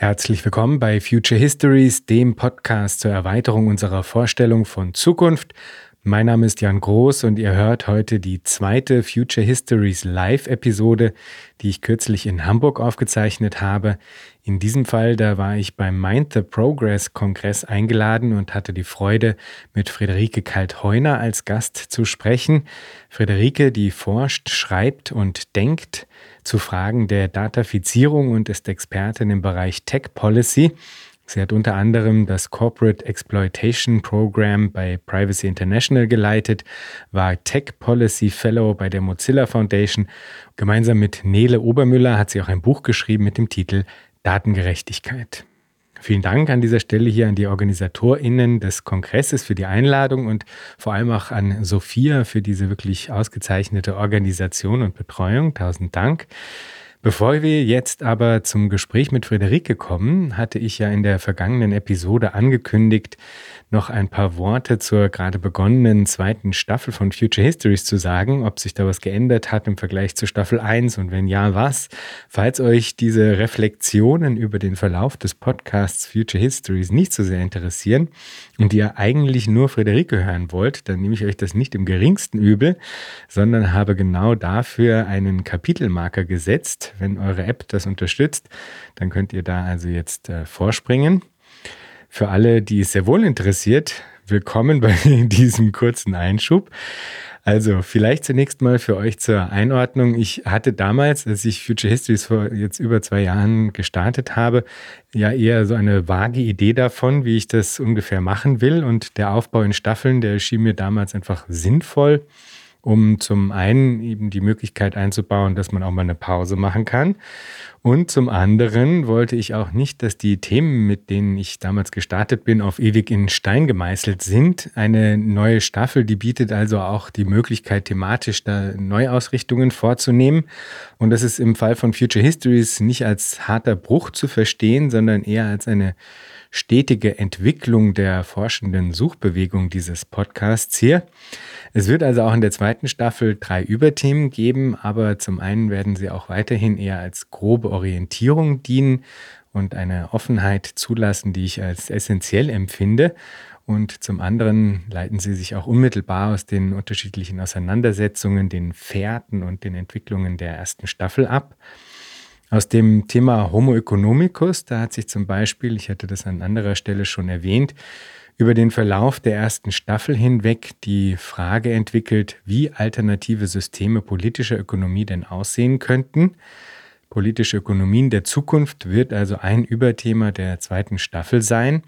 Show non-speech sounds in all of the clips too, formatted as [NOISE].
Herzlich willkommen bei Future Histories, dem Podcast zur Erweiterung unserer Vorstellung von Zukunft. Mein Name ist Jan Groß und ihr hört heute die zweite Future Histories Live-Episode, die ich kürzlich in Hamburg aufgezeichnet habe. In diesem Fall, da war ich beim Mind the Progress Kongress eingeladen und hatte die Freude, mit Friederike Kaltheuner als Gast zu sprechen. Friederike, die forscht, schreibt und denkt zu Fragen der Datafizierung und ist Expertin im Bereich Tech Policy. Sie hat unter anderem das Corporate Exploitation Program bei Privacy International geleitet, war Tech Policy Fellow bei der Mozilla Foundation. Gemeinsam mit Nele Obermüller hat sie auch ein Buch geschrieben mit dem Titel Datengerechtigkeit. Vielen Dank an dieser Stelle hier an die OrganisatorInnen des Kongresses für die Einladung und vor allem auch an Sophia für diese wirklich ausgezeichnete Organisation und Betreuung. Tausend Dank. Bevor wir jetzt aber zum Gespräch mit Friederike kommen, hatte ich ja in der vergangenen Episode angekündigt, noch ein paar Worte zur gerade begonnenen zweiten Staffel von Future Histories zu sagen, ob sich da was geändert hat im Vergleich zu Staffel 1 und wenn ja, was. Falls euch diese Reflexionen über den Verlauf des Podcasts Future Histories nicht so sehr interessieren und ihr eigentlich nur Friederike hören wollt, dann nehme ich euch das nicht im geringsten übel, sondern habe genau dafür einen Kapitelmarker gesetzt. Wenn eure App das unterstützt, dann könnt ihr da also jetzt äh, vorspringen. Für alle, die es sehr wohl interessiert, willkommen bei [LAUGHS] diesem kurzen Einschub. Also vielleicht zunächst mal für euch zur Einordnung. Ich hatte damals, als ich Future Histories vor jetzt über zwei Jahren gestartet habe, ja eher so eine vage Idee davon, wie ich das ungefähr machen will. Und der Aufbau in Staffeln, der schien mir damals einfach sinnvoll um zum einen eben die Möglichkeit einzubauen, dass man auch mal eine Pause machen kann. Und zum anderen wollte ich auch nicht, dass die Themen, mit denen ich damals gestartet bin, auf ewig in Stein gemeißelt sind. Eine neue Staffel, die bietet also auch die Möglichkeit, thematisch da Neuausrichtungen vorzunehmen. Und das ist im Fall von Future Histories nicht als harter Bruch zu verstehen, sondern eher als eine stetige Entwicklung der forschenden Suchbewegung dieses Podcasts hier. Es wird also auch in der zweiten Staffel drei Überthemen geben, aber zum einen werden sie auch weiterhin eher als grobe Orientierung dienen und eine Offenheit zulassen, die ich als essentiell empfinde. Und zum anderen leiten sie sich auch unmittelbar aus den unterschiedlichen Auseinandersetzungen, den Fährten und den Entwicklungen der ersten Staffel ab. Aus dem Thema Homo economicus, da hat sich zum Beispiel, ich hatte das an anderer Stelle schon erwähnt, über den Verlauf der ersten Staffel hinweg die Frage entwickelt, wie alternative Systeme politischer Ökonomie denn aussehen könnten. Politische Ökonomien der Zukunft wird also ein Überthema der zweiten Staffel sein.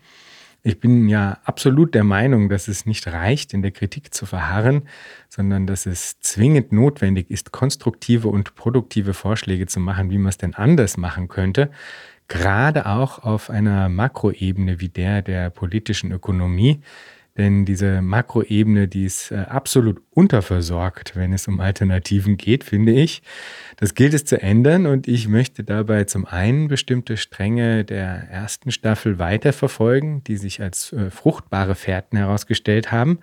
Ich bin ja absolut der Meinung, dass es nicht reicht, in der Kritik zu verharren, sondern dass es zwingend notwendig ist, konstruktive und produktive Vorschläge zu machen, wie man es denn anders machen könnte, gerade auch auf einer Makroebene wie der der politischen Ökonomie. Denn diese Makroebene, die ist äh, absolut unterversorgt, wenn es um Alternativen geht, finde ich. Das gilt es zu ändern und ich möchte dabei zum einen bestimmte Stränge der ersten Staffel weiterverfolgen, die sich als äh, fruchtbare Fährten herausgestellt haben.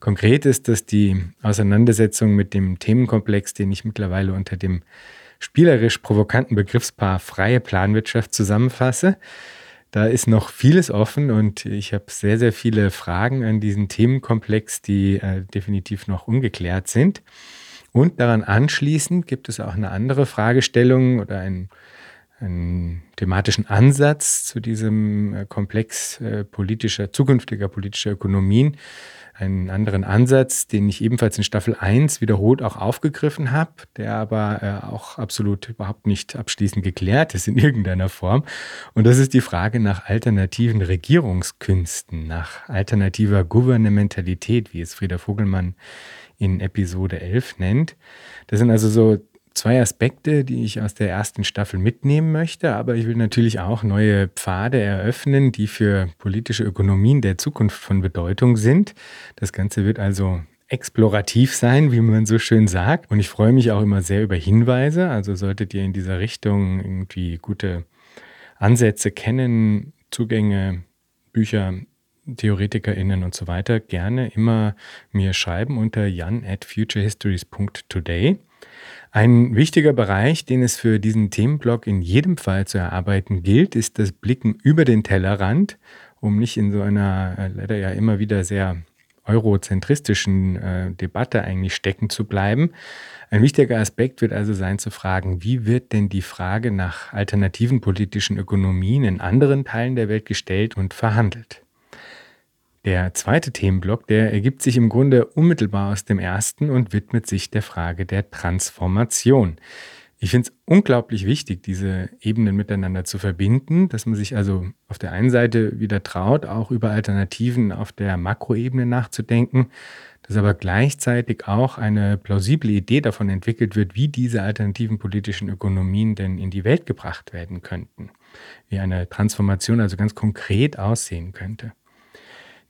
Konkret ist das die Auseinandersetzung mit dem Themenkomplex, den ich mittlerweile unter dem spielerisch provokanten Begriffspaar freie Planwirtschaft zusammenfasse. Da ist noch vieles offen und ich habe sehr, sehr viele Fragen an diesen Themenkomplex, die äh, definitiv noch ungeklärt sind. Und daran anschließend gibt es auch eine andere Fragestellung oder einen, einen thematischen Ansatz zu diesem äh, Komplex äh, politischer, zukünftiger politischer Ökonomien, einen anderen Ansatz, den ich ebenfalls in Staffel 1 wiederholt auch aufgegriffen habe, der aber äh, auch absolut überhaupt nicht abschließend geklärt ist in [LAUGHS] irgendeiner Form. Und das ist die Frage nach alternativen Regierungskünsten, nach alternativer Gouvernementalität, wie es Frieda Vogelmann in Episode 11 nennt. Das sind also so zwei Aspekte, die ich aus der ersten Staffel mitnehmen möchte, aber ich will natürlich auch neue Pfade eröffnen, die für politische Ökonomien der Zukunft von Bedeutung sind. Das Ganze wird also explorativ sein, wie man so schön sagt. Und ich freue mich auch immer sehr über Hinweise. Also solltet ihr in dieser Richtung irgendwie gute Ansätze kennen, Zugänge, Bücher, TheoretikerInnen und so weiter, gerne immer mir schreiben unter jan at futurehistories.today. Ein wichtiger Bereich, den es für diesen Themenblock in jedem Fall zu erarbeiten gilt, ist das Blicken über den Tellerrand, um nicht in so einer äh, leider ja immer wieder sehr eurozentristischen äh, Debatte eigentlich stecken zu bleiben. Ein wichtiger Aspekt wird also sein zu fragen, wie wird denn die Frage nach alternativen politischen Ökonomien in anderen Teilen der Welt gestellt und verhandelt. Der zweite Themenblock, der ergibt sich im Grunde unmittelbar aus dem ersten und widmet sich der Frage der Transformation. Ich finde es unglaublich wichtig, diese Ebenen miteinander zu verbinden, dass man sich also auf der einen Seite wieder traut, auch über Alternativen auf der Makroebene nachzudenken, dass aber gleichzeitig auch eine plausible Idee davon entwickelt wird, wie diese alternativen politischen Ökonomien denn in die Welt gebracht werden könnten, wie eine Transformation also ganz konkret aussehen könnte.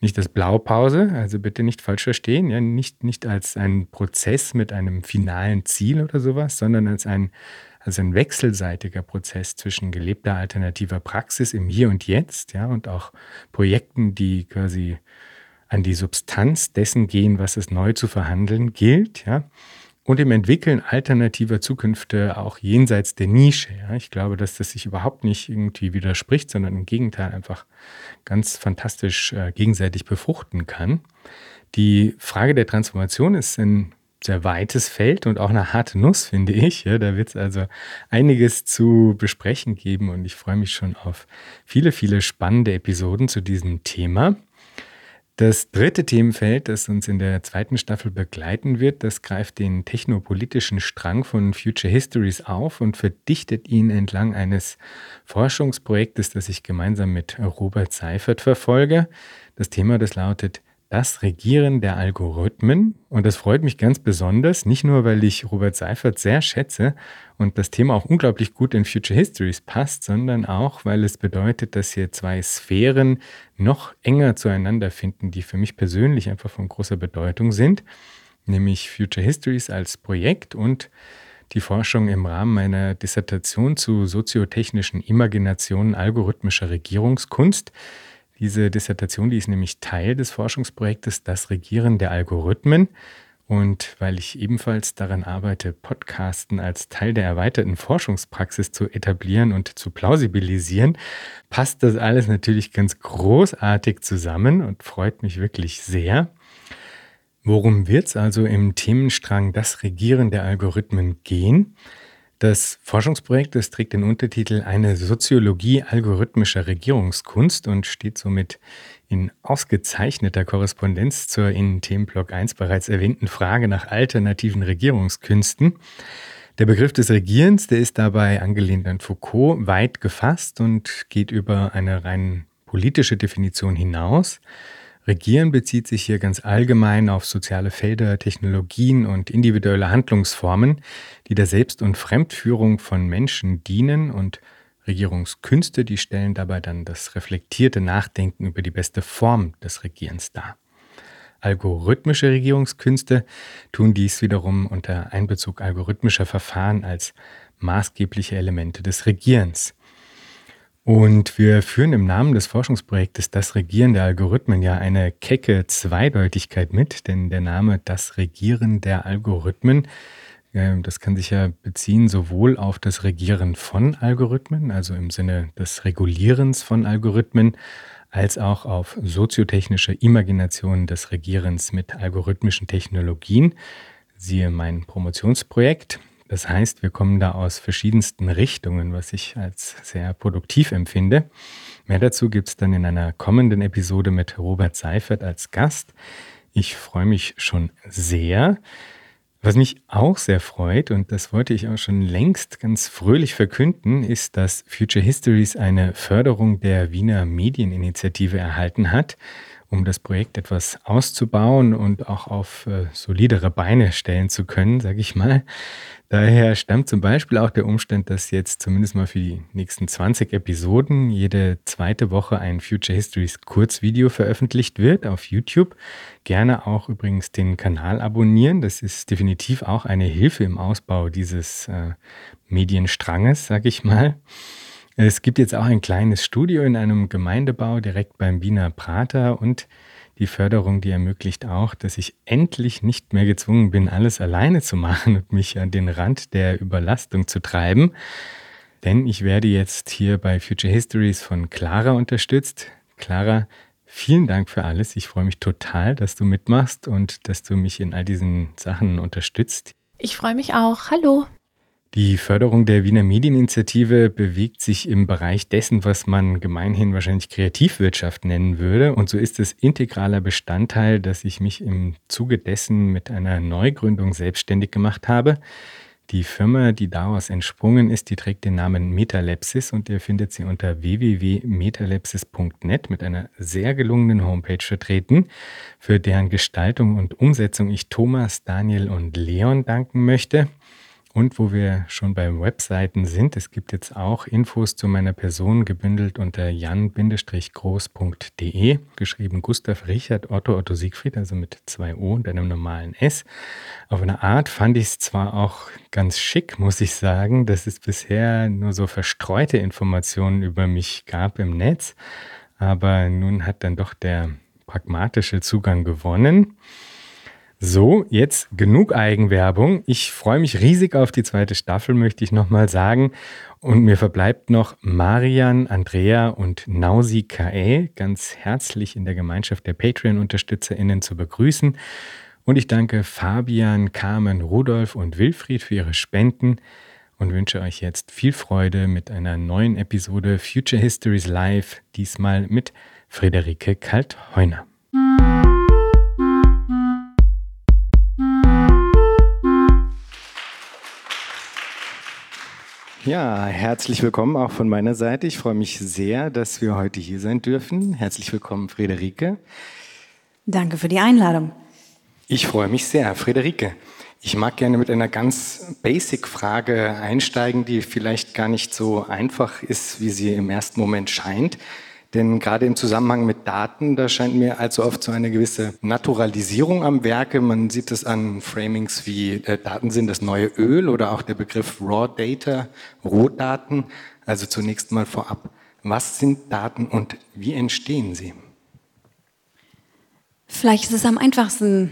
Nicht als Blaupause, also bitte nicht falsch verstehen, ja, nicht, nicht als ein Prozess mit einem finalen Ziel oder sowas, sondern als ein, als ein wechselseitiger Prozess zwischen gelebter alternativer Praxis im Hier und Jetzt, ja, und auch Projekten, die quasi an die Substanz dessen gehen, was es neu zu verhandeln gilt, ja, und im Entwickeln alternativer Zukünfte auch jenseits der Nische. Ja. Ich glaube, dass das sich überhaupt nicht irgendwie widerspricht, sondern im Gegenteil einfach ganz fantastisch äh, gegenseitig befruchten kann. Die Frage der Transformation ist ein sehr weites Feld und auch eine harte Nuss, finde ich. Ja, da wird es also einiges zu besprechen geben und ich freue mich schon auf viele, viele spannende Episoden zu diesem Thema. Das dritte Themenfeld, das uns in der zweiten Staffel begleiten wird, das greift den technopolitischen Strang von Future Histories auf und verdichtet ihn entlang eines Forschungsprojektes, das ich gemeinsam mit Robert Seifert verfolge. Das Thema, das lautet das Regieren der Algorithmen. Und das freut mich ganz besonders, nicht nur, weil ich Robert Seifert sehr schätze und das Thema auch unglaublich gut in Future Histories passt, sondern auch, weil es bedeutet, dass hier zwei Sphären noch enger zueinander finden, die für mich persönlich einfach von großer Bedeutung sind, nämlich Future Histories als Projekt und die Forschung im Rahmen meiner Dissertation zu soziotechnischen Imaginationen algorithmischer Regierungskunst. Diese Dissertation, die ist nämlich Teil des Forschungsprojektes Das Regieren der Algorithmen. Und weil ich ebenfalls daran arbeite, Podcasten als Teil der erweiterten Forschungspraxis zu etablieren und zu plausibilisieren, passt das alles natürlich ganz großartig zusammen und freut mich wirklich sehr. Worum wird es also im Themenstrang Das Regieren der Algorithmen gehen? Das Forschungsprojekt das trägt den Untertitel Eine Soziologie algorithmischer Regierungskunst und steht somit in ausgezeichneter Korrespondenz zur in Themenblock 1 bereits erwähnten Frage nach alternativen Regierungskünsten. Der Begriff des Regierens, der ist dabei angelehnt an Foucault weit gefasst und geht über eine rein politische Definition hinaus. Regieren bezieht sich hier ganz allgemein auf soziale Felder, Technologien und individuelle Handlungsformen, die der Selbst- und Fremdführung von Menschen dienen und Regierungskünste, die stellen dabei dann das reflektierte Nachdenken über die beste Form des Regierens dar. Algorithmische Regierungskünste tun dies wiederum unter Einbezug algorithmischer Verfahren als maßgebliche Elemente des Regierens. Und wir führen im Namen des Forschungsprojektes Das Regieren der Algorithmen ja eine kecke Zweideutigkeit mit, denn der Name Das Regieren der Algorithmen, das kann sich ja beziehen sowohl auf das Regieren von Algorithmen, also im Sinne des Regulierens von Algorithmen, als auch auf soziotechnische Imagination des Regierens mit algorithmischen Technologien. Siehe mein Promotionsprojekt. Das heißt, wir kommen da aus verschiedensten Richtungen, was ich als sehr produktiv empfinde. Mehr dazu gibt es dann in einer kommenden Episode mit Robert Seifert als Gast. Ich freue mich schon sehr. Was mich auch sehr freut, und das wollte ich auch schon längst ganz fröhlich verkünden, ist, dass Future Histories eine Förderung der Wiener Medieninitiative erhalten hat um das Projekt etwas auszubauen und auch auf äh, solidere Beine stellen zu können, sage ich mal. Daher stammt zum Beispiel auch der Umstand, dass jetzt zumindest mal für die nächsten 20 Episoden jede zweite Woche ein Future Histories Kurzvideo veröffentlicht wird auf YouTube. Gerne auch übrigens den Kanal abonnieren. Das ist definitiv auch eine Hilfe im Ausbau dieses äh, Medienstranges, sage ich mal. Es gibt jetzt auch ein kleines Studio in einem Gemeindebau direkt beim Wiener Prater und Die Förderung, die ermöglicht auch, dass ich endlich nicht mehr gezwungen bin, alles alleine zu machen und mich an den Rand der Überlastung zu treiben. Denn ich werde jetzt hier bei Future Histories von Clara unterstützt. Clara, vielen Dank für alles. Ich freue mich total, dass du mitmachst und dass du mich in all diesen Sachen unterstützt. Ich freue mich auch. Hallo. Die Förderung der Wiener Medieninitiative bewegt sich im Bereich dessen, was man gemeinhin wahrscheinlich Kreativwirtschaft nennen würde. Und so ist es integraler Bestandteil, dass ich mich im Zuge dessen mit einer Neugründung selbstständig gemacht habe. Die Firma, die daraus entsprungen ist, die trägt den Namen Metalepsis und ihr findet sie unter www.metalepsis.net mit einer sehr gelungenen Homepage vertreten, für deren Gestaltung und Umsetzung ich Thomas, Daniel und Leon danken möchte. Und wo wir schon bei Webseiten sind, es gibt jetzt auch Infos zu meiner Person gebündelt unter jan-groß.de, geschrieben Gustav Richard Otto Otto Siegfried, also mit zwei O und einem normalen S. Auf eine Art fand ich es zwar auch ganz schick, muss ich sagen, dass es bisher nur so verstreute Informationen über mich gab im Netz, aber nun hat dann doch der pragmatische Zugang gewonnen. So, jetzt genug Eigenwerbung. Ich freue mich riesig auf die zweite Staffel, möchte ich nochmal sagen. Und mir verbleibt noch Marian, Andrea und Nausi Kae ganz herzlich in der Gemeinschaft der Patreon-UnterstützerInnen zu begrüßen. Und ich danke Fabian, Carmen, Rudolf und Wilfried für ihre Spenden und wünsche euch jetzt viel Freude mit einer neuen Episode Future Histories Live, diesmal mit Friederike Kaltheuner. Ja, herzlich willkommen auch von meiner Seite. Ich freue mich sehr, dass wir heute hier sein dürfen. Herzlich willkommen, Friederike. Danke für die Einladung. Ich freue mich sehr. Friederike, ich mag gerne mit einer ganz Basic-Frage einsteigen, die vielleicht gar nicht so einfach ist, wie sie im ersten Moment scheint. Denn gerade im Zusammenhang mit Daten, da scheint mir allzu oft so eine gewisse Naturalisierung am Werke. Man sieht es an Framings wie äh, Daten sind das neue Öl oder auch der Begriff Raw Data, Rohdaten. Also zunächst mal vorab, was sind Daten und wie entstehen sie? Vielleicht ist es am einfachsten,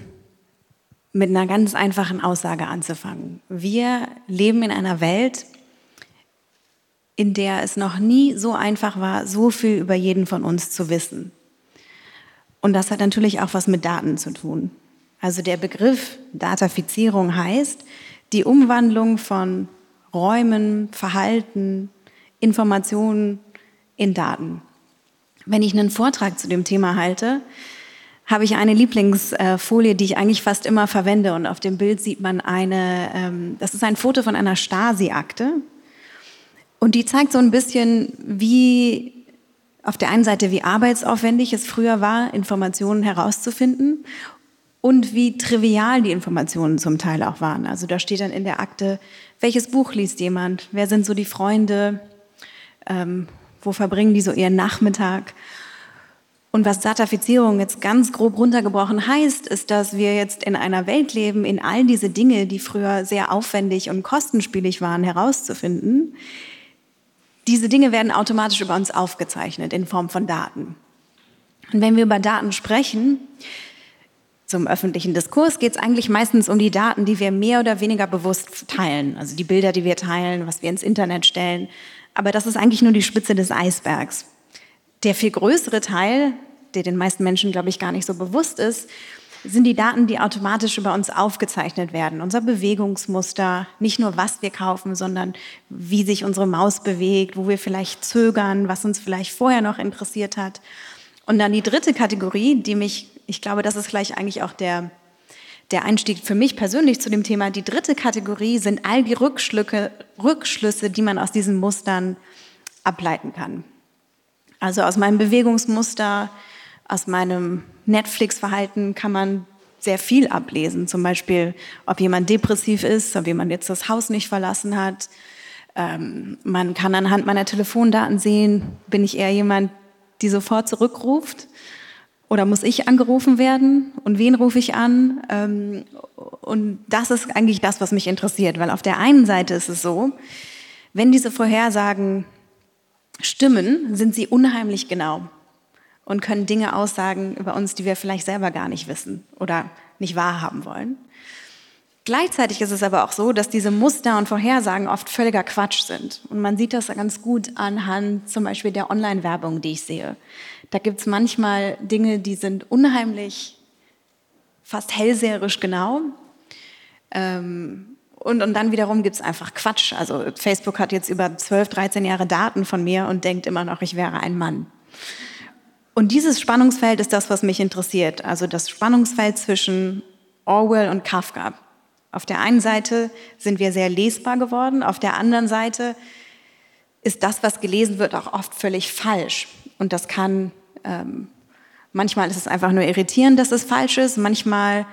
mit einer ganz einfachen Aussage anzufangen. Wir leben in einer Welt, in der es noch nie so einfach war, so viel über jeden von uns zu wissen. Und das hat natürlich auch was mit Daten zu tun. Also der Begriff Datafizierung heißt die Umwandlung von Räumen, Verhalten, Informationen in Daten. Wenn ich einen Vortrag zu dem Thema halte, habe ich eine Lieblingsfolie, die ich eigentlich fast immer verwende. Und auf dem Bild sieht man eine, ähm, das ist ein Foto von einer Stasi-Akte. Und die zeigt so ein bisschen, wie auf der einen Seite, wie arbeitsaufwendig es früher war, Informationen herauszufinden und wie trivial die Informationen zum Teil auch waren. Also da steht dann in der Akte, welches Buch liest jemand, wer sind so die Freunde, ähm, wo verbringen die so ihren Nachmittag. Und was Datafizierung jetzt ganz grob runtergebrochen heißt, ist, dass wir jetzt in einer Welt leben, in all diese Dinge, die früher sehr aufwendig und kostenspielig waren, herauszufinden, diese Dinge werden automatisch über uns aufgezeichnet in Form von Daten. Und wenn wir über Daten sprechen, zum öffentlichen Diskurs geht es eigentlich meistens um die Daten, die wir mehr oder weniger bewusst teilen. Also die Bilder, die wir teilen, was wir ins Internet stellen. Aber das ist eigentlich nur die Spitze des Eisbergs. Der viel größere Teil, der den meisten Menschen, glaube ich, gar nicht so bewusst ist, sind die Daten, die automatisch über uns aufgezeichnet werden. Unser Bewegungsmuster, nicht nur was wir kaufen, sondern wie sich unsere Maus bewegt, wo wir vielleicht zögern, was uns vielleicht vorher noch interessiert hat. Und dann die dritte Kategorie, die mich, ich glaube, das ist gleich eigentlich auch der, der Einstieg für mich persönlich zu dem Thema. Die dritte Kategorie sind all die Rückschlücke, Rückschlüsse, die man aus diesen Mustern ableiten kann. Also aus meinem Bewegungsmuster, aus meinem Netflix-Verhalten kann man sehr viel ablesen. Zum Beispiel, ob jemand depressiv ist, ob jemand jetzt das Haus nicht verlassen hat. Ähm, man kann anhand meiner Telefondaten sehen, bin ich eher jemand, die sofort zurückruft oder muss ich angerufen werden und wen rufe ich an? Ähm, und das ist eigentlich das, was mich interessiert, weil auf der einen Seite ist es so, wenn diese Vorhersagen stimmen, sind sie unheimlich genau. Und können Dinge aussagen über uns, die wir vielleicht selber gar nicht wissen oder nicht wahrhaben wollen. Gleichzeitig ist es aber auch so, dass diese Muster und Vorhersagen oft völliger Quatsch sind. Und man sieht das ganz gut anhand zum Beispiel der Online-Werbung, die ich sehe. Da gibt es manchmal Dinge, die sind unheimlich, fast hellseherisch genau. Ähm, und, und dann wiederum gibt es einfach Quatsch. Also Facebook hat jetzt über 12, 13 Jahre Daten von mir und denkt immer noch, ich wäre ein Mann. Und dieses Spannungsfeld ist das, was mich interessiert. Also das Spannungsfeld zwischen Orwell und Kafka. Auf der einen Seite sind wir sehr lesbar geworden, auf der anderen Seite ist das, was gelesen wird, auch oft völlig falsch. Und das kann, ähm, manchmal ist es einfach nur irritierend, dass es falsch ist, manchmal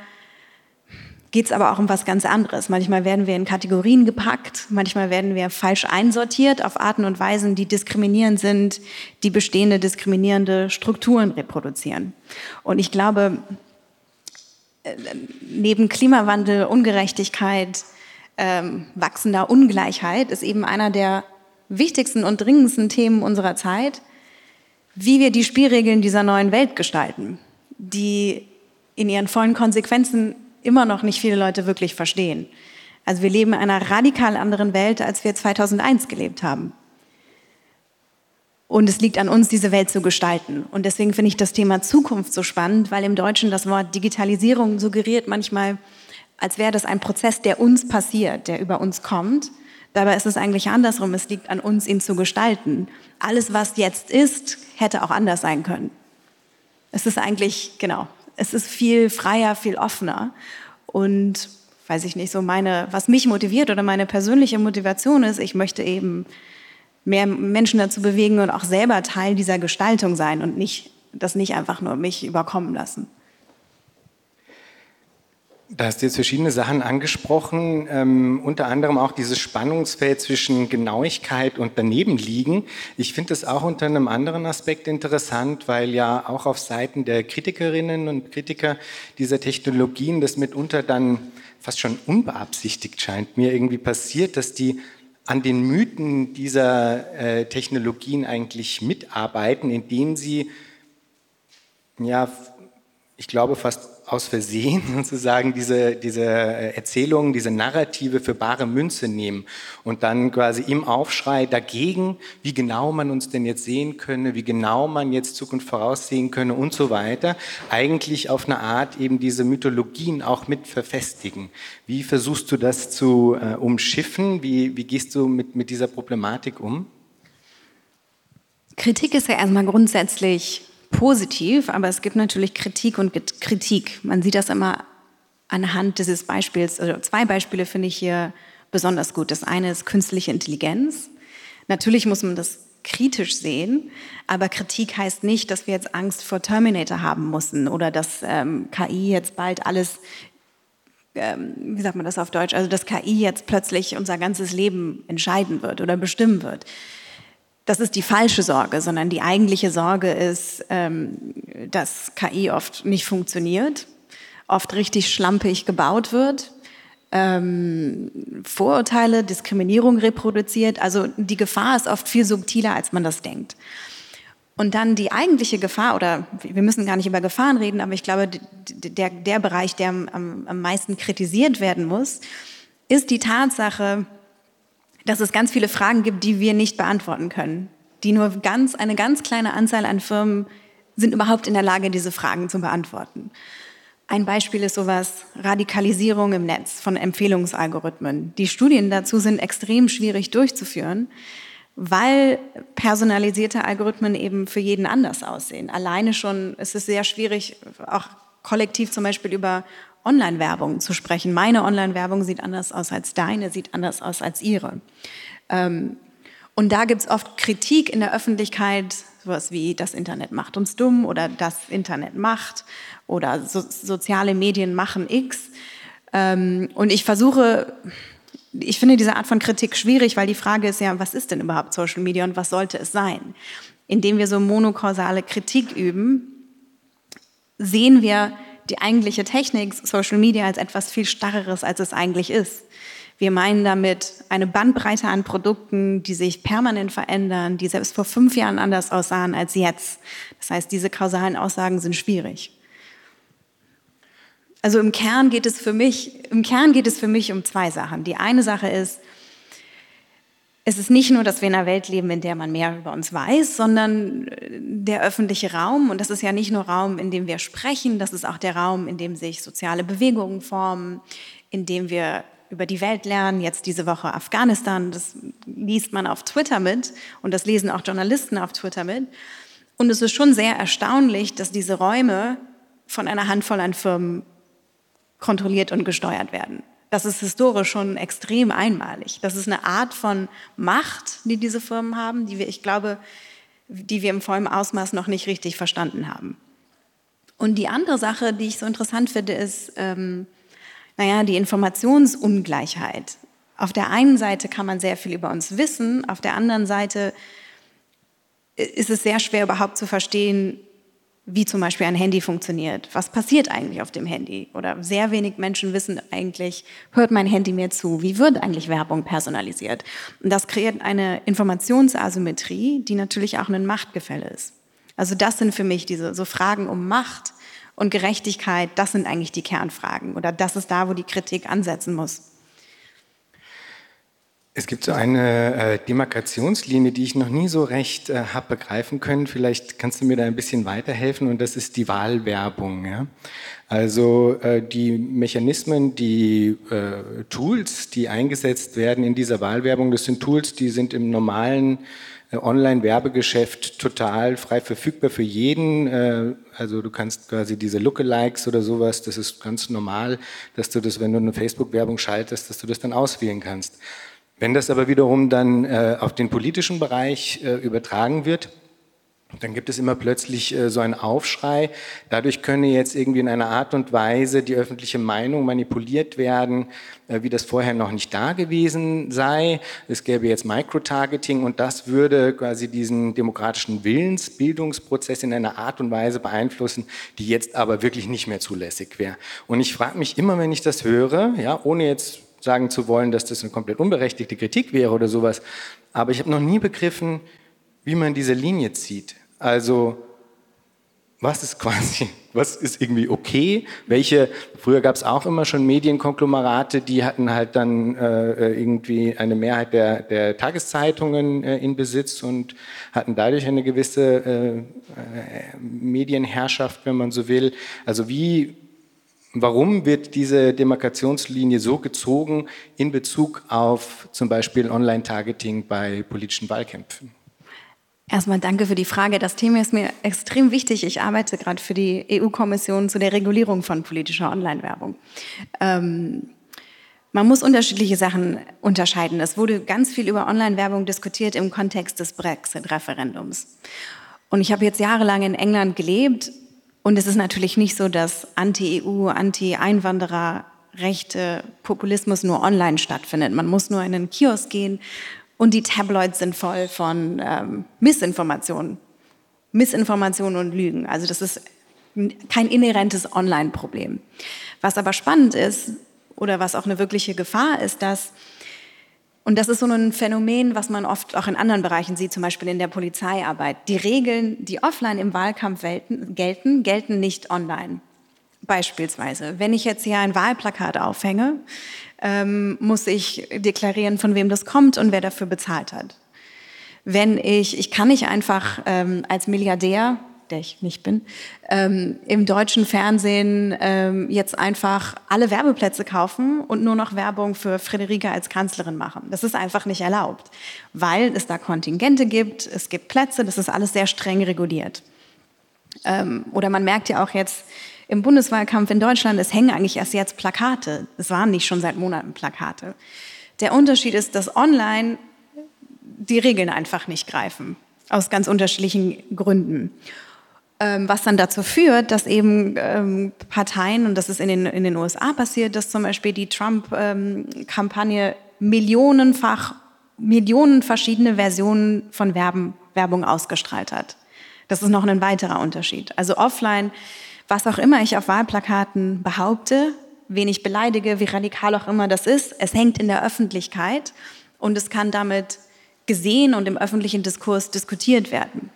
geht es aber auch um was ganz anderes. Manchmal werden wir in Kategorien gepackt, manchmal werden wir falsch einsortiert auf Arten und Weisen, die diskriminierend sind, die bestehende diskriminierende Strukturen reproduzieren. Und ich glaube, neben Klimawandel, Ungerechtigkeit, ähm, wachsender Ungleichheit ist eben einer der wichtigsten und dringendsten Themen unserer Zeit, wie wir die Spielregeln dieser neuen Welt gestalten, die in ihren vollen Konsequenzen immer noch nicht viele Leute wirklich verstehen. Also wir leben in einer radikal anderen Welt, als wir 2001 gelebt haben. Und es liegt an uns, diese Welt zu gestalten. Und deswegen finde ich das Thema Zukunft so spannend, weil im Deutschen das Wort Digitalisierung suggeriert manchmal, als wäre das ein Prozess, der uns passiert, der über uns kommt. Dabei ist es eigentlich andersrum. Es liegt an uns, ihn zu gestalten. Alles, was jetzt ist, hätte auch anders sein können. Es ist eigentlich, genau, es ist viel freier, viel offener. Und weiß ich nicht, so meine, was mich motiviert oder meine persönliche Motivation ist, ich möchte eben mehr Menschen dazu bewegen und auch selber Teil dieser Gestaltung sein und nicht das nicht einfach nur mich überkommen lassen. Da hast du jetzt verschiedene Sachen angesprochen, ähm, unter anderem auch dieses Spannungsfeld zwischen Genauigkeit und Danebenliegen. Ich finde das auch unter einem anderen Aspekt interessant, weil ja auch auf Seiten der Kritikerinnen und Kritiker dieser Technologien das mitunter dann fast schon unbeabsichtigt scheint, mir irgendwie passiert, dass die an den Mythen dieser äh, Technologien eigentlich mitarbeiten, indem sie, ja, ich glaube fast aus Versehen [LAUGHS] sozusagen diese, diese äh, Erzählungen, diese Narrative für bare Münze nehmen und dann quasi im Aufschrei dagegen, wie genau man uns denn jetzt sehen könne, wie genau man jetzt Zukunft voraussehen könne und so weiter, eigentlich auf eine Art eben diese Mythologien auch mit verfestigen. Wie versuchst du das zu äh, umschiffen? Wie, wie gehst du mit, mit dieser Problematik um? Kritik ist ja erstmal grundsätzlich positiv, aber es gibt natürlich Kritik und Kritik. Man sieht das immer anhand dieses Beispiels, also zwei Beispiele finde ich hier besonders gut. Das eine ist künstliche Intelligenz. Natürlich muss man das kritisch sehen, aber Kritik heißt nicht, dass wir jetzt Angst vor Terminator haben müssen oder dass ähm, KI jetzt bald alles, ähm, wie sagt man das auf Deutsch, also dass KI jetzt plötzlich unser ganzes Leben entscheiden wird oder bestimmen wird das ist die falsche Sorge, sondern die eigentliche Sorge ist, ähm, dass KI oft nicht funktioniert, oft richtig schlampig gebaut wird, ähm, Vorurteile, Diskriminierung reproduziert. Also die Gefahr ist oft viel subtiler, als man das denkt. Und dann die eigentliche Gefahr, oder wir müssen gar nicht über Gefahren reden, aber ich glaube, der, der Bereich, der am, am meisten kritisiert werden muss, ist die Tatsache, dass es ganz viele Fragen gibt, die wir nicht beantworten können. Die nur ganz, eine ganz kleine Anzahl an Firmen sind überhaupt in der Lage, diese Fragen zu beantworten. Ein Beispiel ist sowas Radikalisierung im Netz von Empfehlungsalgorithmen. Die Studien dazu sind extrem schwierig durchzuführen, weil personalisierte Algorithmen eben für jeden anders aussehen. Alleine schon ist es sehr schwierig, auch kollektiv zum Beispiel über Online-Werbung zu sprechen. Meine Online-Werbung sieht anders aus als deine, sieht anders aus als ihre. Ähm, und da gibt es oft Kritik in der Öffentlichkeit, sowas wie das Internet macht uns dumm oder das Internet macht oder so, soziale Medien machen X. Ähm, und ich versuche, ich finde diese Art von Kritik schwierig, weil die Frage ist ja, was ist denn überhaupt Social Media und was sollte es sein? Indem wir so monokausale Kritik üben, sehen wir die eigentliche Technik, Social Media, als etwas viel Starreres, als es eigentlich ist. Wir meinen damit eine Bandbreite an Produkten, die sich permanent verändern, die selbst vor fünf Jahren anders aussahen als jetzt. Das heißt, diese kausalen Aussagen sind schwierig. Also im Kern geht es für mich, im Kern geht es für mich um zwei Sachen. Die eine Sache ist, es ist nicht nur, dass wir in einer Welt leben, in der man mehr über uns weiß, sondern äh, der öffentliche Raum, und das ist ja nicht nur Raum, in dem wir sprechen, das ist auch der Raum, in dem sich soziale Bewegungen formen, in dem wir über die Welt lernen, jetzt diese Woche Afghanistan, das liest man auf Twitter mit und das lesen auch Journalisten auf Twitter mit. Und es ist schon sehr erstaunlich, dass diese Räume von einer Handvoll an Firmen kontrolliert und gesteuert werden. Das ist historisch schon extrem einmalig. Das ist eine Art von Macht, die diese Firmen haben, die wir, ich glaube, die wir im vollen Ausmaß noch nicht richtig verstanden haben. Und die andere Sache, die ich so interessant finde, ist, ähm, naja, die Informationsungleichheit. Auf der einen Seite kann man sehr viel über uns wissen, auf der anderen Seite ist es sehr schwer überhaupt zu verstehen, wie zum Beispiel ein Handy funktioniert. Was passiert eigentlich auf dem Handy? Oder sehr wenig Menschen wissen eigentlich, hört mein Handy mir zu? Wie wird eigentlich Werbung personalisiert? Und das kreiert eine Informationsasymmetrie, die natürlich auch ein Machtgefälle ist. Also das sind für mich diese so Fragen um Macht und Gerechtigkeit, das sind eigentlich die Kernfragen. Oder das ist da, wo die Kritik ansetzen muss. Es gibt so eine äh, Demarkationslinie, die ich noch nie so recht äh, habe begreifen können. Vielleicht kannst du mir da ein bisschen weiterhelfen und das ist die Wahlwerbung. Ja? Also äh, die Mechanismen, die äh, Tools, die eingesetzt werden in dieser Wahlwerbung, das sind Tools, die sind im normalen äh, Online-Werbegeschäft total frei verfügbar für jeden. Äh, also du kannst quasi diese Lookalikes oder sowas, das ist ganz normal, dass du das, wenn du eine Facebook-Werbung schaltest, dass du das dann auswählen kannst. Wenn das aber wiederum dann äh, auf den politischen Bereich äh, übertragen wird, dann gibt es immer plötzlich äh, so einen Aufschrei. Dadurch könne jetzt irgendwie in einer Art und Weise die öffentliche Meinung manipuliert werden, äh, wie das vorher noch nicht da gewesen sei. Es gäbe jetzt Microtargeting und das würde quasi diesen demokratischen Willensbildungsprozess in einer Art und Weise beeinflussen, die jetzt aber wirklich nicht mehr zulässig wäre. Und ich frage mich immer, wenn ich das höre, ja, ohne jetzt sagen zu wollen, dass das eine komplett unberechtigte Kritik wäre oder sowas. Aber ich habe noch nie begriffen, wie man diese Linie zieht. Also was ist quasi, [LAUGHS] was ist irgendwie okay? Welche, früher gab es auch immer schon Medienkonglomerate, die hatten halt dann äh, irgendwie eine Mehrheit der, der Tageszeitungen äh, in Besitz und hatten dadurch eine gewisse äh, äh Medienherrschaft, wenn man so will. Also wie Warum wird diese Demarkationslinie so gezogen in Bezug auf zum Beispiel Online-Targeting bei politischen Wahlkämpfen? Erstmal danke für die Frage. Das Thema ist mir extrem wichtig. Ich arbeite gerade für die EU-Kommission zu der Regulierung von politischer Online-Werbung. Ähm, man muss unterschiedliche Sachen unterscheiden. Es wurde ganz viel über Online-Werbung diskutiert im Kontext des Brexit-Referendums. Und ich habe jetzt jahrelang in England gelebt und es ist natürlich nicht so, dass Anti-EU, Anti-Einwanderer, rechte Populismus nur online stattfindet. Man muss nur in einen Kiosk gehen und die Tabloids sind voll von ähm, Missinformationen. Missinformationen und Lügen. Also das ist kein inhärentes Online-Problem. Was aber spannend ist oder was auch eine wirkliche Gefahr ist, dass und das ist so ein Phänomen, was man oft auch in anderen Bereichen sieht, zum Beispiel in der Polizeiarbeit. Die Regeln, die offline im Wahlkampf gelten, gelten nicht online. Beispielsweise, wenn ich jetzt hier ein Wahlplakat aufhänge, ähm, muss ich deklarieren, von wem das kommt und wer dafür bezahlt hat. Wenn ich, ich kann nicht einfach ähm, als Milliardär der ich nicht bin, ähm, im deutschen Fernsehen ähm, jetzt einfach alle Werbeplätze kaufen und nur noch Werbung für Friederike als Kanzlerin machen. Das ist einfach nicht erlaubt, weil es da Kontingente gibt, es gibt Plätze, das ist alles sehr streng reguliert. Ähm, oder man merkt ja auch jetzt im Bundeswahlkampf in Deutschland, es hängen eigentlich erst jetzt Plakate. Es waren nicht schon seit Monaten Plakate. Der Unterschied ist, dass online die Regeln einfach nicht greifen. Aus ganz unterschiedlichen Gründen. Ähm, was dann dazu führt, dass eben ähm, Parteien, und das ist in den, in den USA passiert, dass zum Beispiel die Trump-Kampagne millionenfach, Millionen verschiedene Versionen von Werben, Werbung ausgestrahlt hat. Das ist noch ein weiterer Unterschied. Also offline, was auch immer ich auf Wahlplakaten behaupte, wen ich beleidige, wie radikal auch immer das ist. Es hängt in der Öffentlichkeit und es kann damit gesehen und im öffentlichen Diskurs diskutiert werden.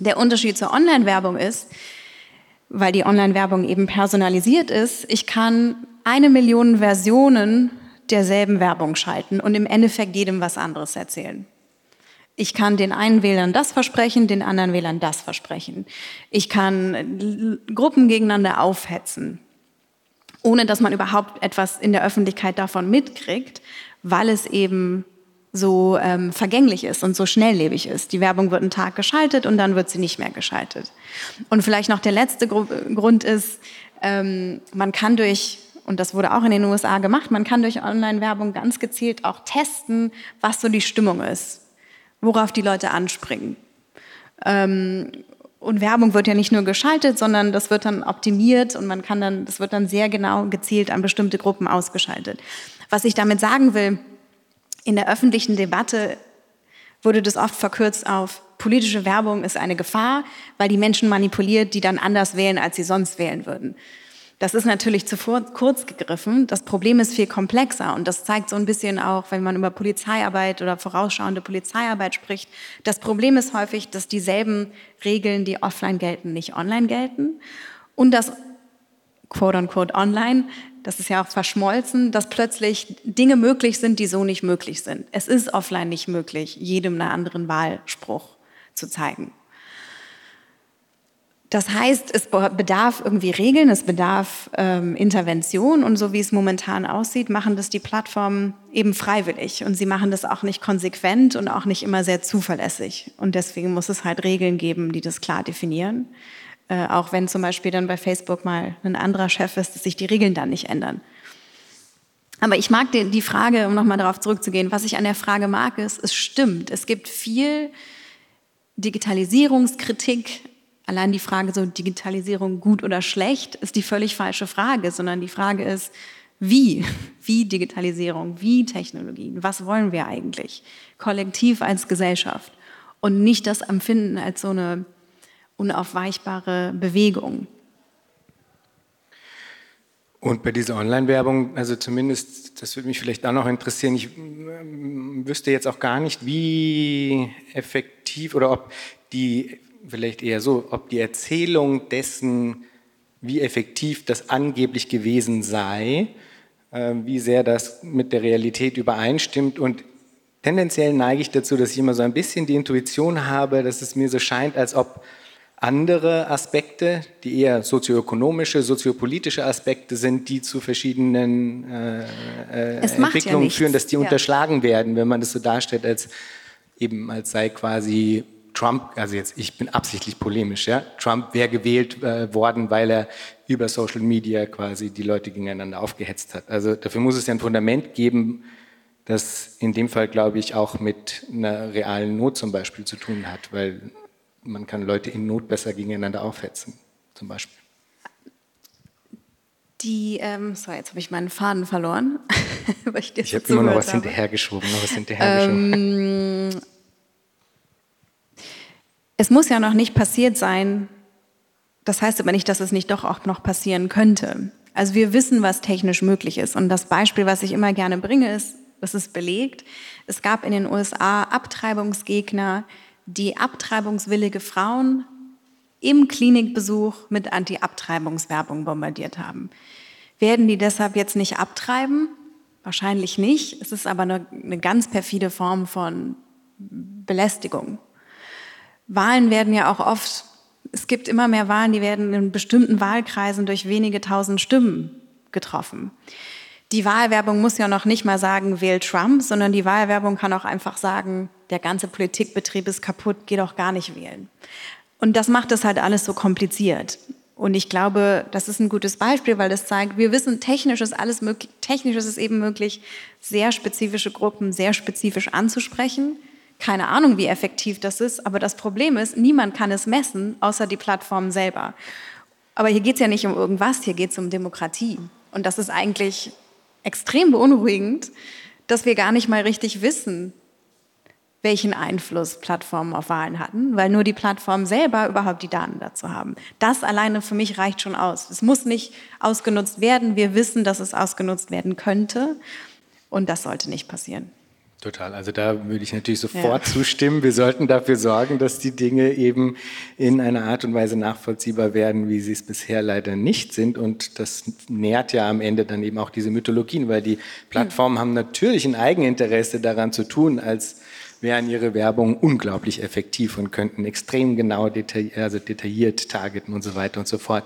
Der Unterschied zur Online-Werbung ist, weil die Online-Werbung eben personalisiert ist, ich kann eine Million Versionen derselben Werbung schalten und im Endeffekt jedem was anderes erzählen. Ich kann den einen Wählern das versprechen, den anderen Wählern das versprechen. Ich kann Gruppen gegeneinander aufhetzen, ohne dass man überhaupt etwas in der Öffentlichkeit davon mitkriegt, weil es eben so ähm, vergänglich ist und so schnelllebig ist. Die Werbung wird einen Tag geschaltet und dann wird sie nicht mehr geschaltet. Und vielleicht noch der letzte Gru Grund ist, ähm, man kann durch und das wurde auch in den USA gemacht, man kann durch Online-Werbung ganz gezielt auch testen, was so die Stimmung ist, worauf die Leute anspringen. Ähm, und Werbung wird ja nicht nur geschaltet, sondern das wird dann optimiert und man kann dann, das wird dann sehr genau gezielt an bestimmte Gruppen ausgeschaltet. Was ich damit sagen will, in der öffentlichen Debatte wurde das oft verkürzt auf politische Werbung ist eine Gefahr, weil die Menschen manipuliert, die dann anders wählen, als sie sonst wählen würden. Das ist natürlich zu kurz gegriffen. Das Problem ist viel komplexer und das zeigt so ein bisschen auch, wenn man über Polizeiarbeit oder vorausschauende Polizeiarbeit spricht. Das Problem ist häufig, dass dieselben Regeln, die offline gelten, nicht online gelten und dass quote unquote online, das ist ja auch verschmolzen, dass plötzlich Dinge möglich sind, die so nicht möglich sind. Es ist offline nicht möglich, jedem einen anderen Wahlspruch zu zeigen. Das heißt, es bedarf irgendwie Regeln, es bedarf ähm, Intervention und so wie es momentan aussieht, machen das die Plattformen eben freiwillig und sie machen das auch nicht konsequent und auch nicht immer sehr zuverlässig. Und deswegen muss es halt Regeln geben, die das klar definieren. Äh, auch wenn zum Beispiel dann bei Facebook mal ein anderer Chef ist, dass sich die Regeln dann nicht ändern. Aber ich mag die, die Frage, um nochmal darauf zurückzugehen, was ich an der Frage mag, ist, es stimmt, es gibt viel Digitalisierungskritik Allein die Frage, so Digitalisierung gut oder schlecht, ist die völlig falsche Frage, sondern die Frage ist, wie? Wie Digitalisierung? Wie Technologien? Was wollen wir eigentlich? Kollektiv als Gesellschaft. Und nicht das Empfinden als so eine unaufweichbare Bewegung. Und bei dieser Online-Werbung, also zumindest, das würde mich vielleicht auch noch interessieren, ich ähm, wüsste jetzt auch gar nicht, wie effektiv oder ob die vielleicht eher so, ob die Erzählung dessen, wie effektiv das angeblich gewesen sei, äh, wie sehr das mit der Realität übereinstimmt. Und tendenziell neige ich dazu, dass ich immer so ein bisschen die Intuition habe, dass es mir so scheint, als ob andere Aspekte, die eher sozioökonomische, soziopolitische Aspekte sind, die zu verschiedenen äh, äh, Entwicklungen ja führen, dass die ja. unterschlagen werden, wenn man das so darstellt, als eben als sei quasi Trump, also jetzt ich bin absichtlich polemisch, ja, Trump wäre gewählt äh, worden, weil er über Social Media quasi die Leute gegeneinander aufgehetzt hat. Also dafür muss es ja ein Fundament geben, das in dem Fall, glaube ich, auch mit einer realen Not zum Beispiel zu tun hat, weil man kann Leute in Not besser gegeneinander aufhetzen, zum Beispiel. Die, ähm, so jetzt habe ich meinen Faden verloren. [LAUGHS] ich ich habe immer noch was hinterhergeschoben, noch was hinterhergeschoben. Ähm, es muss ja noch nicht passiert sein. Das heißt aber nicht, dass es nicht doch auch noch passieren könnte. Also wir wissen, was technisch möglich ist. Und das Beispiel, was ich immer gerne bringe, ist, das ist belegt. Es gab in den USA Abtreibungsgegner, die abtreibungswillige Frauen im Klinikbesuch mit Anti-Abtreibungswerbung bombardiert haben. Werden die deshalb jetzt nicht abtreiben? Wahrscheinlich nicht. Es ist aber eine, eine ganz perfide Form von Belästigung. Wahlen werden ja auch oft, es gibt immer mehr Wahlen, die werden in bestimmten Wahlkreisen durch wenige tausend Stimmen getroffen. Die Wahlwerbung muss ja noch nicht mal sagen, wähl Trump, sondern die Wahlwerbung kann auch einfach sagen, der ganze Politikbetrieb ist kaputt, geh doch gar nicht wählen. Und das macht es halt alles so kompliziert. Und ich glaube, das ist ein gutes Beispiel, weil das zeigt, wir wissen, technisch ist alles möglich, technisch ist es eben möglich, sehr spezifische Gruppen sehr spezifisch anzusprechen. Keine Ahnung, wie effektiv das ist, aber das Problem ist, niemand kann es messen, außer die Plattform selber. Aber hier geht es ja nicht um irgendwas, hier geht es um Demokratie. Und das ist eigentlich extrem beunruhigend, dass wir gar nicht mal richtig wissen, welchen Einfluss Plattformen auf Wahlen hatten, weil nur die Plattformen selber überhaupt die Daten dazu haben. Das alleine für mich reicht schon aus. Es muss nicht ausgenutzt werden. Wir wissen, dass es ausgenutzt werden könnte. Und das sollte nicht passieren. Total. Also da würde ich natürlich sofort ja. zustimmen. Wir sollten dafür sorgen, dass die Dinge eben in einer Art und Weise nachvollziehbar werden, wie sie es bisher leider nicht sind. Und das nährt ja am Ende dann eben auch diese Mythologien, weil die Plattformen mhm. haben natürlich ein Eigeninteresse daran zu tun, als wären ihre Werbung unglaublich effektiv und könnten extrem genau detailliert, also detailliert targeten und so weiter und so fort.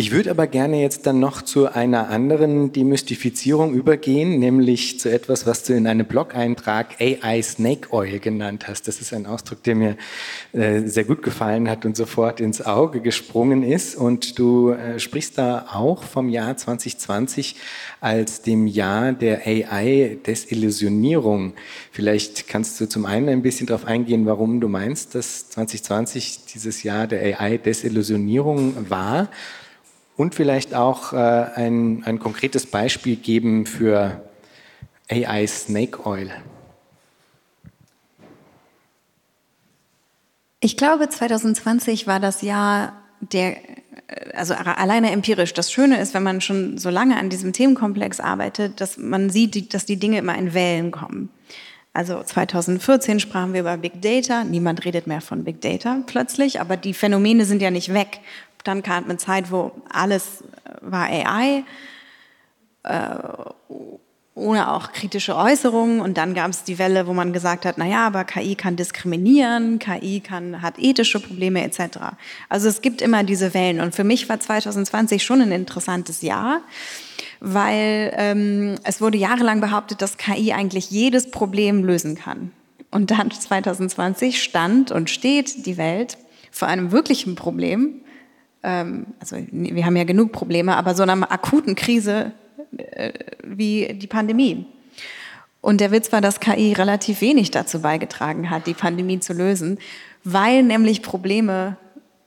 Ich würde aber gerne jetzt dann noch zu einer anderen Demystifizierung übergehen, nämlich zu etwas, was du in einem Blog-Eintrag AI Snake Oil genannt hast. Das ist ein Ausdruck, der mir äh, sehr gut gefallen hat und sofort ins Auge gesprungen ist. Und du äh, sprichst da auch vom Jahr 2020 als dem Jahr der AI-Desillusionierung. Vielleicht kannst du zum einen ein bisschen darauf eingehen, warum du meinst, dass 2020 dieses Jahr der AI-Desillusionierung war und vielleicht auch äh, ein, ein konkretes Beispiel geben für AI Snake Oil. Ich glaube, 2020 war das Jahr der, also alleine empirisch. Das Schöne ist, wenn man schon so lange an diesem Themenkomplex arbeitet, dass man sieht, dass die Dinge immer in Wellen kommen. Also 2014 sprachen wir über Big Data. Niemand redet mehr von Big Data plötzlich, aber die Phänomene sind ja nicht weg dann kam eine Zeit, wo alles äh, war AI, äh, ohne auch kritische Äußerungen. Und dann gab es die Welle, wo man gesagt hat, naja, aber KI kann diskriminieren, KI kann, hat ethische Probleme etc. Also es gibt immer diese Wellen. Und für mich war 2020 schon ein interessantes Jahr, weil ähm, es wurde jahrelang behauptet, dass KI eigentlich jedes Problem lösen kann. Und dann [LAUGHS] 2020 stand und steht die Welt vor einem wirklichen Problem, also wir haben ja genug Probleme, aber so einer akuten Krise äh, wie die Pandemie. Und der Witz war, dass KI relativ wenig dazu beigetragen hat, die Pandemie zu lösen, weil nämlich Probleme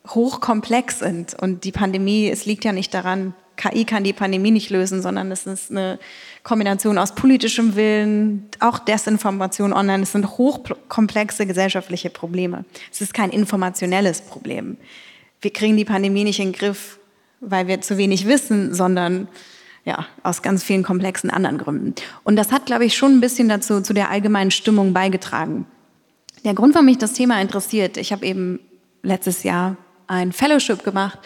hochkomplex sind. Und die Pandemie, es liegt ja nicht daran, KI kann die Pandemie nicht lösen, sondern es ist eine Kombination aus politischem Willen, auch Desinformation online. Es sind hochkomplexe gesellschaftliche Probleme. Es ist kein informationelles Problem wir kriegen die Pandemie nicht in den Griff, weil wir zu wenig wissen, sondern ja, aus ganz vielen komplexen anderen Gründen. Und das hat, glaube ich, schon ein bisschen dazu, zu der allgemeinen Stimmung beigetragen. Der Grund, warum mich das Thema interessiert, ich habe eben letztes Jahr ein Fellowship gemacht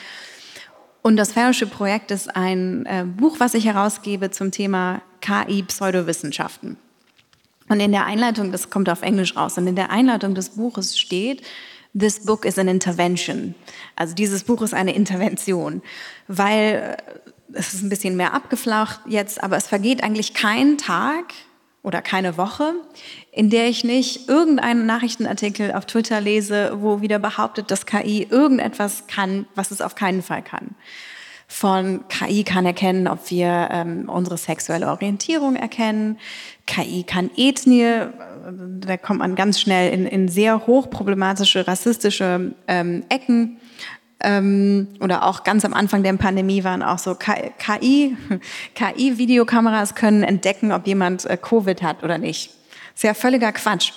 und das Fellowship-Projekt ist ein äh, Buch, was ich herausgebe zum Thema KI-Pseudowissenschaften. Und in der Einleitung, das kommt auf Englisch raus, und in der Einleitung des Buches steht, This book is an intervention. Also dieses Buch ist eine Intervention, weil äh, es ist ein bisschen mehr abgeflacht jetzt, aber es vergeht eigentlich kein Tag oder keine Woche, in der ich nicht irgendeinen Nachrichtenartikel auf Twitter lese, wo wieder behauptet, dass KI irgendetwas kann, was es auf keinen Fall kann von KI kann erkennen, ob wir ähm, unsere sexuelle Orientierung erkennen. KI kann Ethnie, da kommt man ganz schnell in, in sehr hochproblematische, rassistische ähm, Ecken. Ähm, oder auch ganz am Anfang der Pandemie waren auch so KI, [LAUGHS] KI-Videokameras können entdecken, ob jemand äh, Covid hat oder nicht. Sehr völliger Quatsch.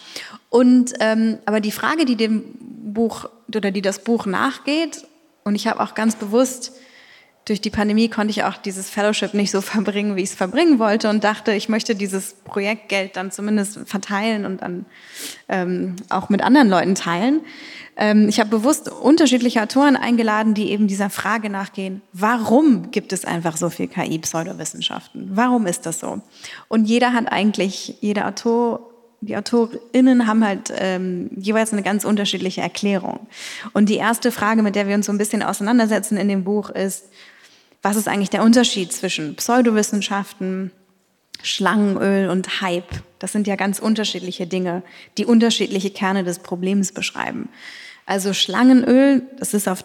Und ähm, aber die Frage, die dem Buch oder die das Buch nachgeht, und ich habe auch ganz bewusst durch die Pandemie konnte ich auch dieses Fellowship nicht so [LAUGHS] verbringen, wie ich es verbringen wollte und dachte, ich möchte dieses Projektgeld dann zumindest verteilen und dann ähm, auch mit anderen Leuten teilen. Ähm, ich habe bewusst unterschiedliche Autoren eingeladen, die eben dieser Frage nachgehen, warum gibt es einfach so viel KI-Pseudowissenschaften? Warum ist das so? Und jeder hat eigentlich, jeder Autor die AutorInnen haben halt ähm, jeweils eine ganz unterschiedliche Erklärung. Und die erste Frage, mit der wir uns so ein bisschen auseinandersetzen in dem Buch, ist, was ist eigentlich der Unterschied zwischen Pseudowissenschaften, Schlangenöl und Hype? Das sind ja ganz unterschiedliche Dinge, die unterschiedliche Kerne des Problems beschreiben. Also Schlangenöl, das ist auf,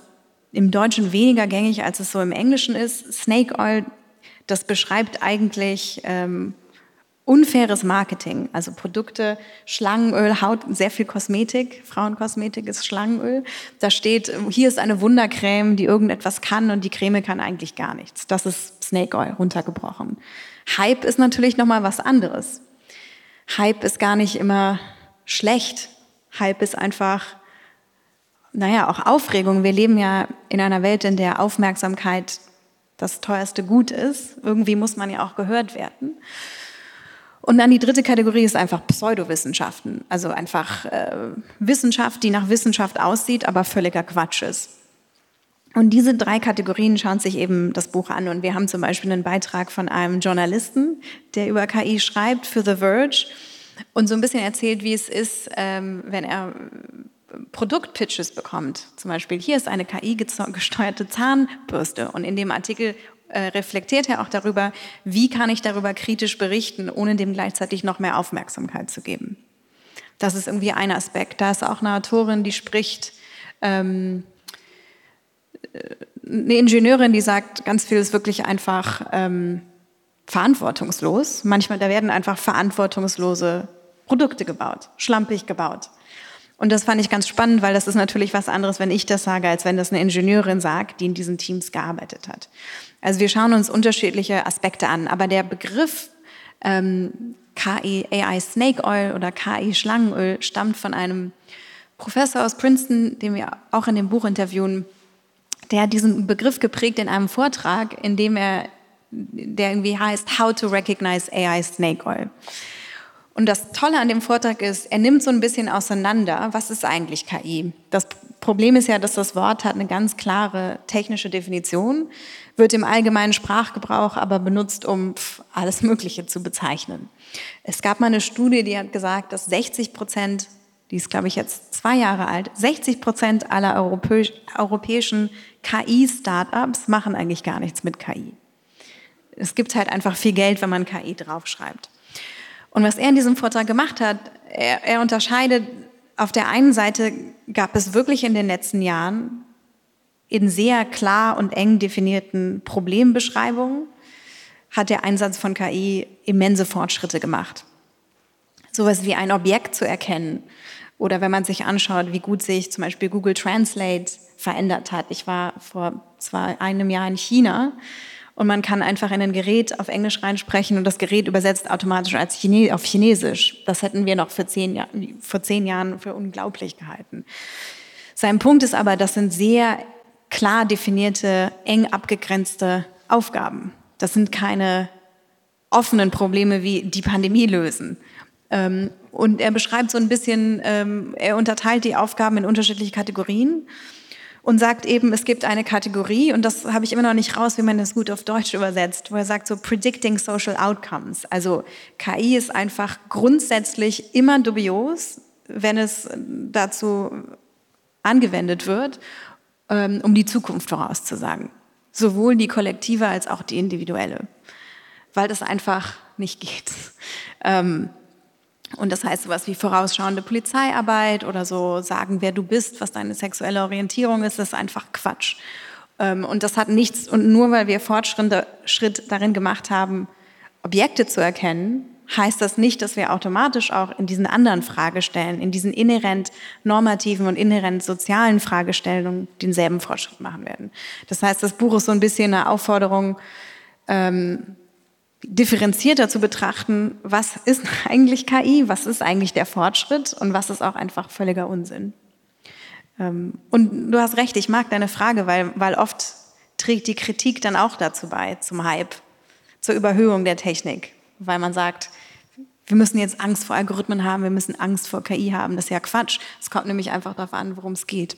im Deutschen weniger gängig, als es so im Englischen ist. Snake Oil, das beschreibt eigentlich ähm, unfaires Marketing, also Produkte, Schlangenöl, Haut, sehr viel Kosmetik, Frauenkosmetik ist Schlangenöl. Da steht, hier ist eine Wundercreme, die irgendetwas kann und die Creme kann eigentlich gar nichts. Das ist Snake Oil runtergebrochen. Hype ist natürlich noch mal was anderes. Hype ist gar nicht immer schlecht. Hype ist einfach, naja, auch Aufregung. Wir leben ja in einer Welt, in der Aufmerksamkeit das teuerste Gut ist. Irgendwie muss man ja auch gehört werden. Und dann die dritte Kategorie ist einfach Pseudowissenschaften, also einfach äh, Wissenschaft, die nach Wissenschaft aussieht, aber völliger Quatsch ist. Und diese drei Kategorien schauen sich eben das Buch an. Und wir haben zum Beispiel einen Beitrag von einem Journalisten, der über KI schreibt für The Verge und so ein bisschen erzählt, wie es ist, ähm, wenn er Produktpitches bekommt. Zum Beispiel, hier ist eine KI-gesteuerte Zahnbürste. Und in dem Artikel äh, reflektiert er auch darüber, wie kann ich darüber kritisch berichten, ohne dem gleichzeitig noch mehr Aufmerksamkeit zu geben. Das ist irgendwie ein Aspekt. Da ist auch eine Autorin, die spricht, ähm, äh, eine Ingenieurin, die sagt, ganz viel ist wirklich einfach ähm, verantwortungslos. Manchmal, da werden einfach verantwortungslose Produkte gebaut, schlampig gebaut. Und das fand ich ganz spannend, weil das ist natürlich was anderes, wenn ich das sage, als wenn das eine Ingenieurin sagt, die in diesen Teams gearbeitet hat. Also wir schauen uns unterschiedliche Aspekte an, aber der Begriff ähm, KI AI Snake Oil oder KI Schlangenöl stammt von einem Professor aus Princeton, den wir auch in dem Buch interviewen. Der hat diesen Begriff geprägt in einem Vortrag, in dem er, der irgendwie heißt How to Recognize AI Snake Oil. Und das Tolle an dem Vortrag ist, er nimmt so ein bisschen auseinander, was ist eigentlich KI? Das Problem ist ja, dass das Wort hat eine ganz klare technische Definition, wird im allgemeinen Sprachgebrauch aber benutzt, um alles Mögliche zu bezeichnen. Es gab mal eine Studie, die hat gesagt, dass 60 Prozent, die ist glaube ich jetzt zwei Jahre alt, 60 Prozent aller europäischen KI-Startups machen eigentlich gar nichts mit KI. Es gibt halt einfach viel Geld, wenn man KI draufschreibt. Und was er in diesem Vortrag gemacht hat, er, er unterscheidet, auf der einen Seite gab es wirklich in den letzten Jahren in sehr klar und eng definierten Problembeschreibungen, hat der Einsatz von KI immense Fortschritte gemacht. Sowas wie ein Objekt zu erkennen oder wenn man sich anschaut, wie gut sich zum Beispiel Google Translate verändert hat. Ich war vor zwei, einem Jahr in China und man kann einfach in ein Gerät auf Englisch reinsprechen und das Gerät übersetzt automatisch als Chine auf Chinesisch. Das hätten wir noch für zehn vor zehn Jahren für unglaublich gehalten. Sein Punkt ist aber, das sind sehr klar definierte, eng abgegrenzte Aufgaben. Das sind keine offenen Probleme wie die Pandemie lösen. Ähm, und er beschreibt so ein bisschen, ähm, er unterteilt die Aufgaben in unterschiedliche Kategorien und sagt eben, es gibt eine Kategorie, und das habe ich immer noch nicht raus, wie man das gut auf Deutsch übersetzt, wo er sagt so Predicting Social Outcomes. Also KI ist einfach grundsätzlich immer dubios, wenn es dazu angewendet wird, ähm, um die Zukunft vorauszusagen. Sowohl die kollektive als auch die individuelle. Weil das einfach nicht geht. [LAUGHS] Und das heißt sowas wie vorausschauende Polizeiarbeit oder so sagen, wer du bist, was deine sexuelle Orientierung ist, ist einfach Quatsch. Ähm, und das hat nichts, und nur weil wir Fortschritt darin gemacht haben, Objekte zu erkennen, heißt das nicht, dass wir automatisch auch in diesen anderen Fragestellen, in diesen inhärent normativen und inhärent sozialen Fragestellungen denselben Fortschritt machen werden. Das heißt, das Buch ist so ein bisschen eine Aufforderung, ähm, differenzierter zu betrachten, was ist [LAUGHS] eigentlich KI, was ist eigentlich der Fortschritt und was ist auch einfach völliger Unsinn. Ähm, und du hast recht, ich mag deine Frage, weil, weil oft trägt die Kritik dann auch dazu bei, zum Hype, zur Überhöhung der Technik, weil man sagt, wir müssen jetzt Angst vor Algorithmen haben, wir müssen Angst vor KI haben. Das ist ja Quatsch. Es kommt nämlich einfach darauf an, worum es geht.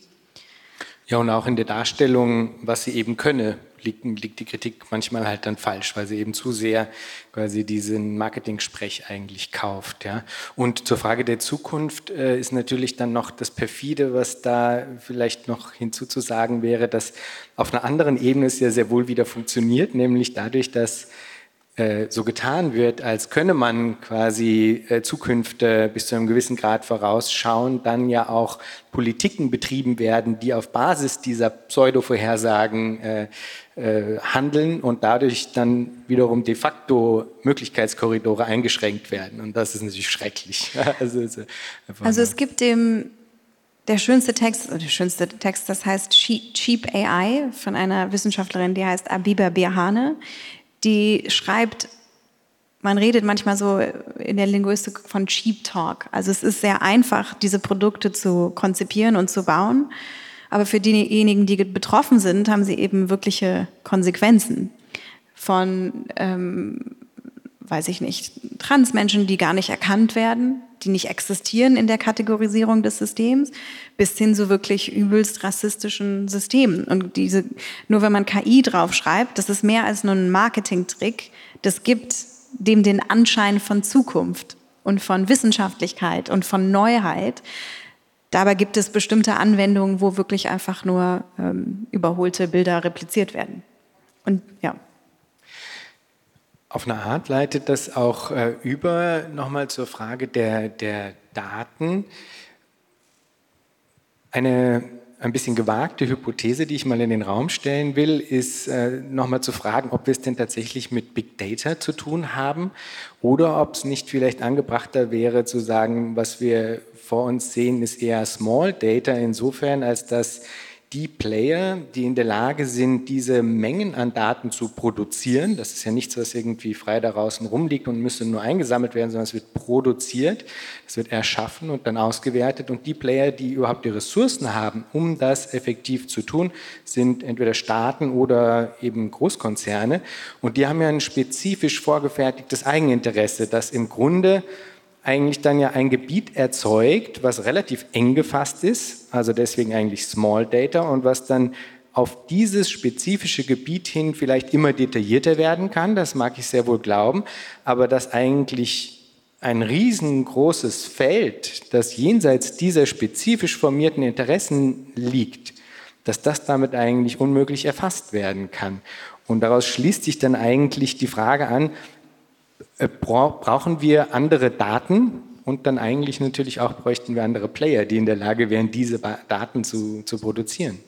Ja, und auch in der Darstellung, was sie eben könne, liegt, liegt die Kritik manchmal halt dann falsch, weil sie eben zu sehr quasi diesen Marketing-Sprech eigentlich kauft. Ja. Und zur Frage der Zukunft äh, ist natürlich dann noch das Perfide, was da vielleicht noch hinzuzusagen wäre, dass auf einer anderen Ebene es ja sehr wohl wieder funktioniert, nämlich dadurch, dass so getan wird, als könne man quasi äh, Zukünfte bis zu einem gewissen Grad vorausschauen, dann ja auch Politiken betrieben werden, die auf Basis dieser Pseudo-Vorhersagen äh, äh, handeln und dadurch dann wiederum de facto Möglichkeitskorridore eingeschränkt werden. Und das ist natürlich schrecklich. [LAUGHS] also, also, also es gibt dem der schönste Text, der schönste Text, das heißt Cheap AI von einer Wissenschaftlerin, die heißt Abiba Birhane die schreibt man redet manchmal so in der Linguistik von Cheap Talk. Also es ist sehr einfach, diese Produkte zu konzipieren und zu bauen. Aber für diejenigen, die betroffen sind, haben sie eben wirkliche Konsequenzen von, ähm, weiß ich nicht, Transmenschen, die gar nicht erkannt werden, die nicht existieren in der Kategorisierung des Systems, bis hin zu wirklich übelst rassistischen Systemen. Und diese, nur wenn man KI draufschreibt, das ist mehr als nur ein Marketingtrick, das gibt dem den Anschein von Zukunft und von Wissenschaftlichkeit und von Neuheit. Dabei gibt es bestimmte Anwendungen, wo wirklich einfach nur ähm, überholte Bilder repliziert werden. Und ja. Auf eine Art leitet das auch äh, über nochmal zur Frage der, der Daten. Eine ein bisschen gewagte Hypothese, die ich mal in den Raum stellen will, ist äh, nochmal zu fragen, ob wir es denn tatsächlich mit Big Data zu tun haben oder ob es nicht vielleicht angebrachter wäre zu sagen, was wir vor uns sehen, ist eher Small Data insofern, als dass die Player, die in der Lage sind, diese Mengen an Daten zu produzieren, das ist ja nichts, was irgendwie frei da draußen rumliegt und müsste nur eingesammelt werden, sondern es wird produziert, es wird erschaffen und dann ausgewertet. Und die Player, die überhaupt die Ressourcen haben, um das effektiv zu tun, sind entweder Staaten oder eben Großkonzerne. Und die haben ja ein spezifisch vorgefertigtes Eigeninteresse, das im Grunde eigentlich dann ja ein Gebiet erzeugt, was relativ eng gefasst ist, also deswegen eigentlich Small Data und was dann auf dieses spezifische Gebiet hin vielleicht immer detaillierter werden kann, das mag ich sehr wohl glauben, aber dass eigentlich ein riesengroßes Feld, das jenseits dieser spezifisch formierten Interessen liegt, dass das damit eigentlich unmöglich erfasst werden kann. Und daraus schließt sich dann eigentlich die Frage an, brauchen wir andere Daten und dann eigentlich natürlich auch bräuchten wir andere Player, die in der Lage wären, diese Daten zu, zu produzieren.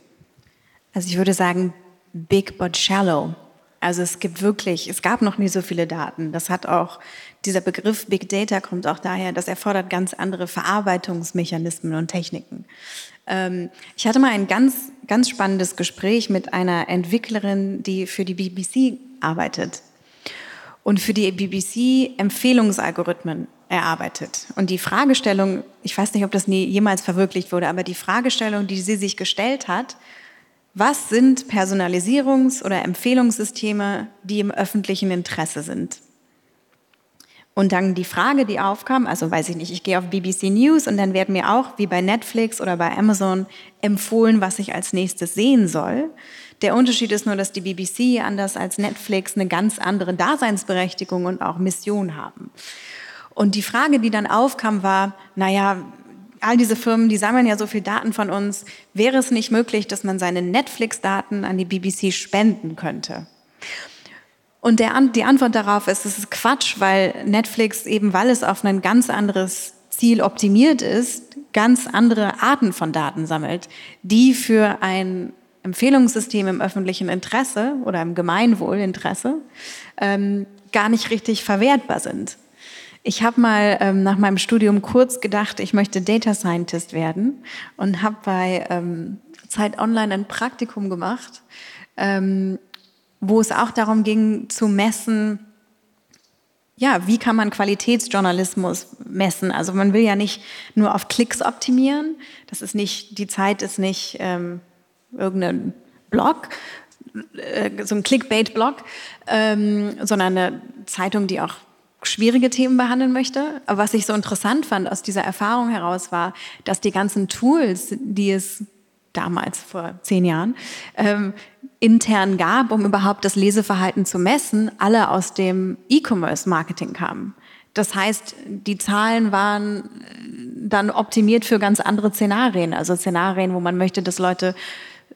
Also ich würde sagen, big but shallow. Also es gibt wirklich, es gab noch nie so viele Daten. Das hat auch, dieser Begriff Big Data kommt auch daher, das erfordert ganz andere Verarbeitungsmechanismen und Techniken. Ähm, ich hatte mal ein ganz, ganz spannendes Gespräch mit einer Entwicklerin, die für die BBC arbeitet und für die BBC Empfehlungsalgorithmen erarbeitet. Und die Fragestellung, ich weiß nicht, ob das nie jemals verwirklicht wurde, aber die Fragestellung, die sie sich gestellt hat, was sind Personalisierungs- oder Empfehlungssysteme, die im öffentlichen Interesse sind? Und dann die Frage, die aufkam, also weiß ich nicht, ich gehe auf BBC News und dann werden mir auch, wie bei Netflix oder bei Amazon, empfohlen, was ich als nächstes sehen soll. Der Unterschied ist nur, dass die BBC anders als Netflix eine ganz andere Daseinsberechtigung und auch Mission haben. Und die Frage, die dann aufkam, war, naja, all diese Firmen, die sammeln ja so viel Daten von uns. Wäre es nicht möglich, dass man seine Netflix-Daten an die BBC spenden könnte? Und der, die Antwort darauf ist, es ist Quatsch, weil Netflix eben, weil es auf ein ganz anderes Ziel optimiert ist, ganz andere Arten von Daten sammelt, die für ein Empfehlungssystem im öffentlichen Interesse oder im Gemeinwohlinteresse ähm, gar nicht richtig verwertbar sind. Ich habe mal ähm, nach meinem Studium kurz gedacht, ich möchte Data Scientist werden und habe bei ähm, Zeit Online ein Praktikum gemacht, ähm, wo es auch darum ging zu messen, ja, wie kann man Qualitätsjournalismus messen? Also man will ja nicht nur auf Klicks optimieren. Das ist nicht, die Zeit ist nicht ähm, irgendein Blog, äh, so ein Clickbait-Blog, ähm, sondern eine Zeitung, die auch schwierige Themen behandeln möchte. Aber was ich so interessant fand aus dieser Erfahrung heraus war, dass die ganzen Tools, die es damals vor zehn Jahren ähm, intern gab, um überhaupt das Leseverhalten zu messen, alle aus dem E-Commerce-Marketing kamen. Das heißt, die Zahlen waren äh, dann optimiert für ganz andere Szenarien, also Szenarien, wo man möchte, dass Leute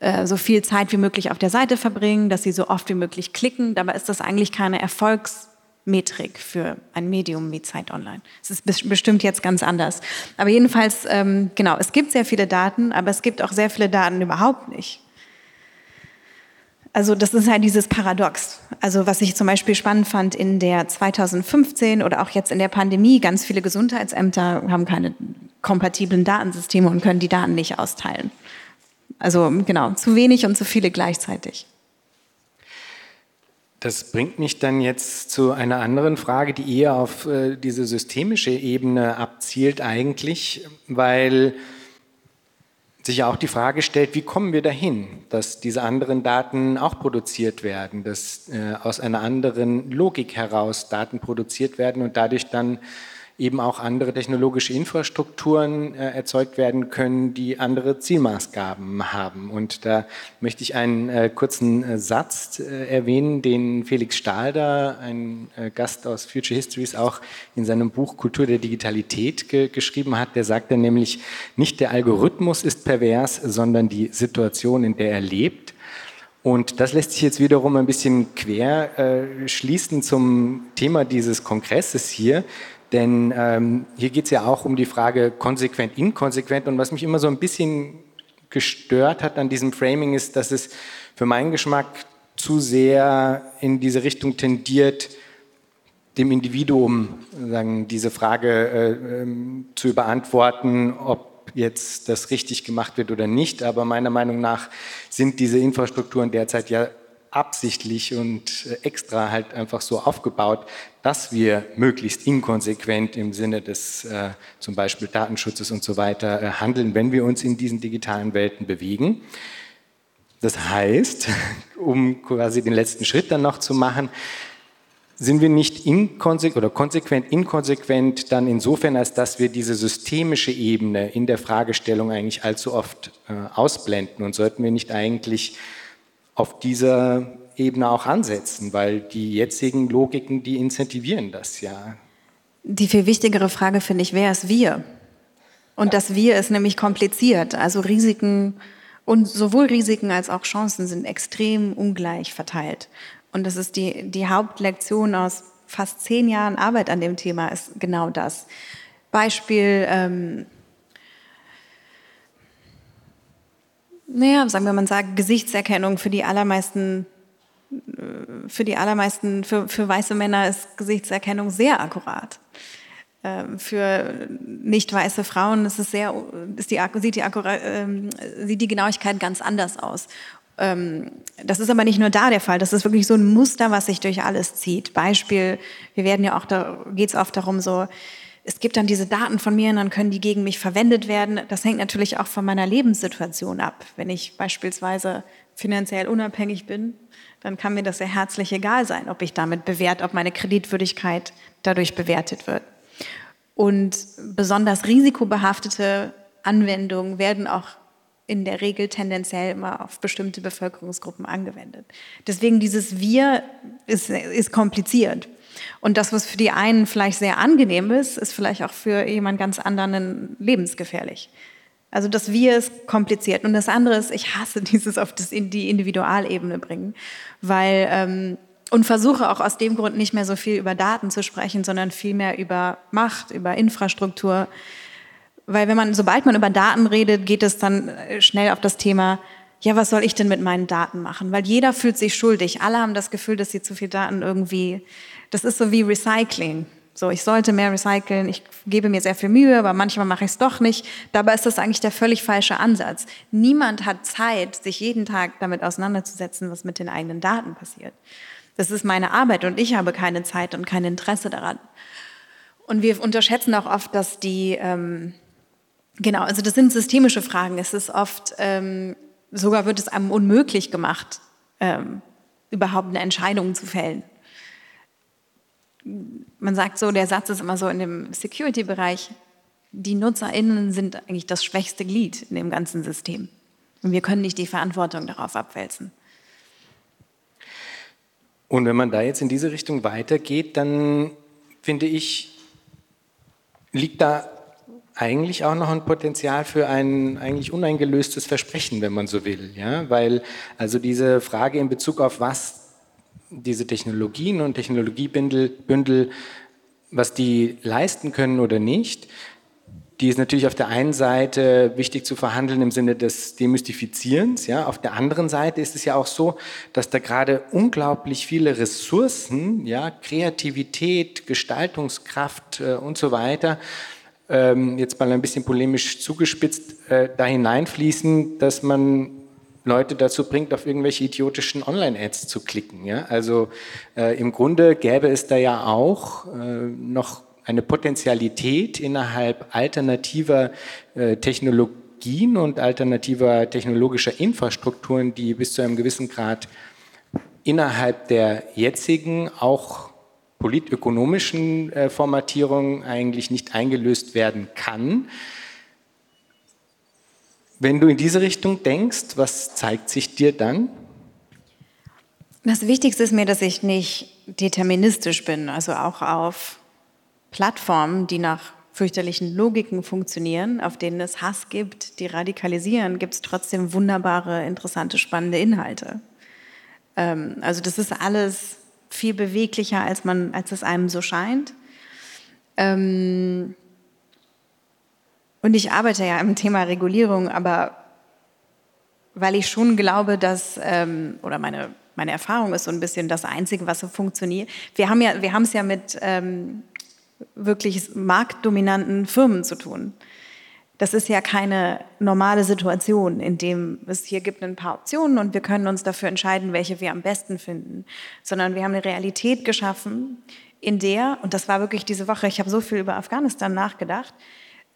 äh, so viel Zeit wie möglich auf der Seite verbringen, dass sie so oft wie möglich klicken. Dabei ist das eigentlich keine Erfolgsmetrik für ein Medium wie Zeit Online. Es ist bestimmt jetzt ganz anders. Aber jedenfalls, ähm, genau, es gibt sehr viele Daten, aber es gibt auch sehr viele Daten überhaupt nicht. Also das ist halt dieses Paradox. Also was ich zum Beispiel spannend fand in der 2015 oder auch jetzt in der Pandemie, ganz viele Gesundheitsämter haben keine kompatiblen Datensysteme und können die Daten nicht austeilen. Also genau, zu wenig und zu viele gleichzeitig. Das bringt mich dann jetzt zu einer anderen Frage, die eher auf äh, diese systemische Ebene abzielt eigentlich, weil sich ja auch die Frage stellt, wie kommen wir dahin, dass diese anderen Daten auch produziert werden, dass äh, aus einer anderen Logik heraus Daten produziert werden und dadurch dann eben auch andere technologische Infrastrukturen äh, erzeugt werden können, die andere Zielmaßgaben haben. Und da möchte ich einen äh, kurzen äh, Satz äh, erwähnen, den Felix Stalder, ein äh, Gast aus Future Histories, auch in seinem Buch Kultur der Digitalität ge geschrieben hat. Der sagt dann nämlich, nicht der Algorithmus ist pervers, sondern die Situation, in der er lebt. Und das lässt sich jetzt wiederum ein bisschen quer äh, schließen zum Thema dieses Kongresses hier, denn ähm, hier geht es ja auch um die Frage konsequent, inkonsequent. Und was mich immer so ein bisschen gestört hat an diesem Framing ist, dass es für meinen Geschmack zu sehr in diese Richtung tendiert, dem Individuum sagen, diese Frage äh, ähm, zu beantworten, ob jetzt das richtig gemacht wird oder nicht. Aber meiner Meinung nach sind diese Infrastrukturen derzeit ja absichtlich und äh, extra halt einfach so aufgebaut, dass wir möglichst inkonsequent im Sinne des äh, zum Beispiel Datenschutzes und so weiter äh, handeln, wenn wir uns in diesen digitalen Welten bewegen. Das heißt, [LAUGHS] um quasi den letzten Schritt dann noch zu machen, sind wir nicht inkonsequent oder konsequent inkonsequent dann insofern, als dass wir diese systemische Ebene in der Fragestellung eigentlich allzu oft äh, ausblenden und sollten wir nicht eigentlich auf dieser Ebene auch ansetzen, weil die jetzigen Logiken, die incentivieren das ja. Die viel wichtigere Frage finde ich, wer ist wir? Und das Wir ist nämlich kompliziert. Also Risiken und sowohl Risiken als auch Chancen sind extrem ungleich verteilt. Und das ist die, die Hauptlektion aus fast zehn Jahren Arbeit an dem Thema, ist genau das. Beispiel, ähm, naja, sagen wir mal, sagen, Gesichtserkennung für die allermeisten, äh, für die allermeisten, für, für weiße Männer ist Gesichtserkennung sehr akkurat. Ähm, für nicht weiße Frauen ist es sehr, ist die, sieht, die ähm, sieht die Genauigkeit ganz anders aus. Ähm, das ist aber nicht nur da der Fall. Das ist wirklich so ein Muster, was sich durch alles zieht. Beispiel, wir werden ja auch, da geht es oft darum, so, es gibt dann diese Daten von mir und dann können die gegen mich verwendet werden. Das hängt natürlich auch von meiner Lebenssituation ab. Wenn ich beispielsweise finanziell unabhängig bin, dann kann mir das sehr herzlich egal sein, ob ich damit bewährt, ob meine Kreditwürdigkeit dadurch bewertet wird. Und besonders risikobehaftete Anwendungen werden auch in der Regel tendenziell immer auf bestimmte Bevölkerungsgruppen angewendet. Deswegen dieses Wir ist, ist kompliziert. Und das, was für die einen vielleicht sehr angenehm ist, ist vielleicht auch für jemand ganz anderen lebensgefährlich. Also das Wir ist kompliziert. Und das andere ist, ich hasse [LAUGHS] dieses auf das in die Individualebene bringen, weil ähm, und versuche auch aus dem Grund nicht mehr so viel über Daten zu sprechen, sondern vielmehr über Macht, über Infrastruktur. Weil wenn man, sobald man über Daten redet, geht es dann äh, schnell auf das Thema, ja, was soll ich denn mit meinen Daten machen? Weil jeder fühlt sich schuldig. Alle haben das Gefühl, dass sie zu viel Daten irgendwie das ist so wie Recycling. So, ich sollte mehr recyceln, ich gebe mir sehr viel Mühe, aber manchmal mache ich es doch nicht. Dabei ist das eigentlich der völlig falsche Ansatz. Niemand hat Zeit, sich jeden Tag damit auseinanderzusetzen, was mit den eigenen Daten passiert. Das ist meine Arbeit und ich habe keine Zeit und kein Interesse daran. Und wir unterschätzen auch oft, dass die, ähm, genau, also das sind systemische Fragen. Es ist oft, ähm, sogar wird es einem unmöglich gemacht, ähm, überhaupt eine Entscheidung zu fällen man sagt so, der Satz ist immer so in dem Security-Bereich, die NutzerInnen sind eigentlich das schwächste Glied in dem ganzen System. Und wir können nicht die Verantwortung darauf abwälzen. Und wenn man da jetzt in diese Richtung weitergeht, dann finde ich, liegt da eigentlich auch noch ein Potenzial für ein eigentlich uneingelöstes Versprechen, wenn man so will. Ja? Weil also diese Frage in Bezug auf was diese Technologien und Technologiebündel, was die leisten können oder nicht, die ist natürlich auf der einen Seite wichtig zu verhandeln im Sinne des Demystifizierens. Ja. Auf der anderen Seite ist es ja auch so, dass da gerade unglaublich viele Ressourcen, ja, Kreativität, Gestaltungskraft äh, und so weiter, ähm, jetzt mal ein bisschen polemisch zugespitzt, äh, da hineinfließen, dass man Leute dazu bringt, auf irgendwelche idiotischen Online-Ads zu klicken. Ja? Also äh, im Grunde gäbe es da ja auch äh, noch eine Potenzialität innerhalb alternativer äh, Technologien und alternativer technologischer Infrastrukturen, die bis zu einem gewissen Grad innerhalb der jetzigen auch politökonomischen äh, Formatierung eigentlich nicht eingelöst werden kann. Wenn du in diese Richtung denkst, was zeigt sich dir dann? Das Wichtigste ist mir, dass ich nicht deterministisch bin, also auch auf Plattformen, die nach fürchterlichen Logiken funktionieren, auf denen es Hass gibt, die radikalisieren, gibt es trotzdem wunderbare, interessante, spannende Inhalte. Ähm, also das ist alles viel beweglicher, als, man, als es einem so scheint. Ähm, und ich arbeite ja im Thema Regulierung, aber weil ich schon glaube, dass, ähm, oder meine, meine Erfahrung ist so ein bisschen das Einzige, was so funktioniert. Wir haben ja, wir haben es ja mit ähm, wirklich marktdominanten Firmen zu tun. Das ist ja keine normale Situation, in dem es hier gibt ein paar Optionen und wir können uns dafür entscheiden, welche wir am besten finden, sondern wir haben eine Realität geschaffen, in der, und das war wirklich diese Woche, ich habe so viel über Afghanistan nachgedacht,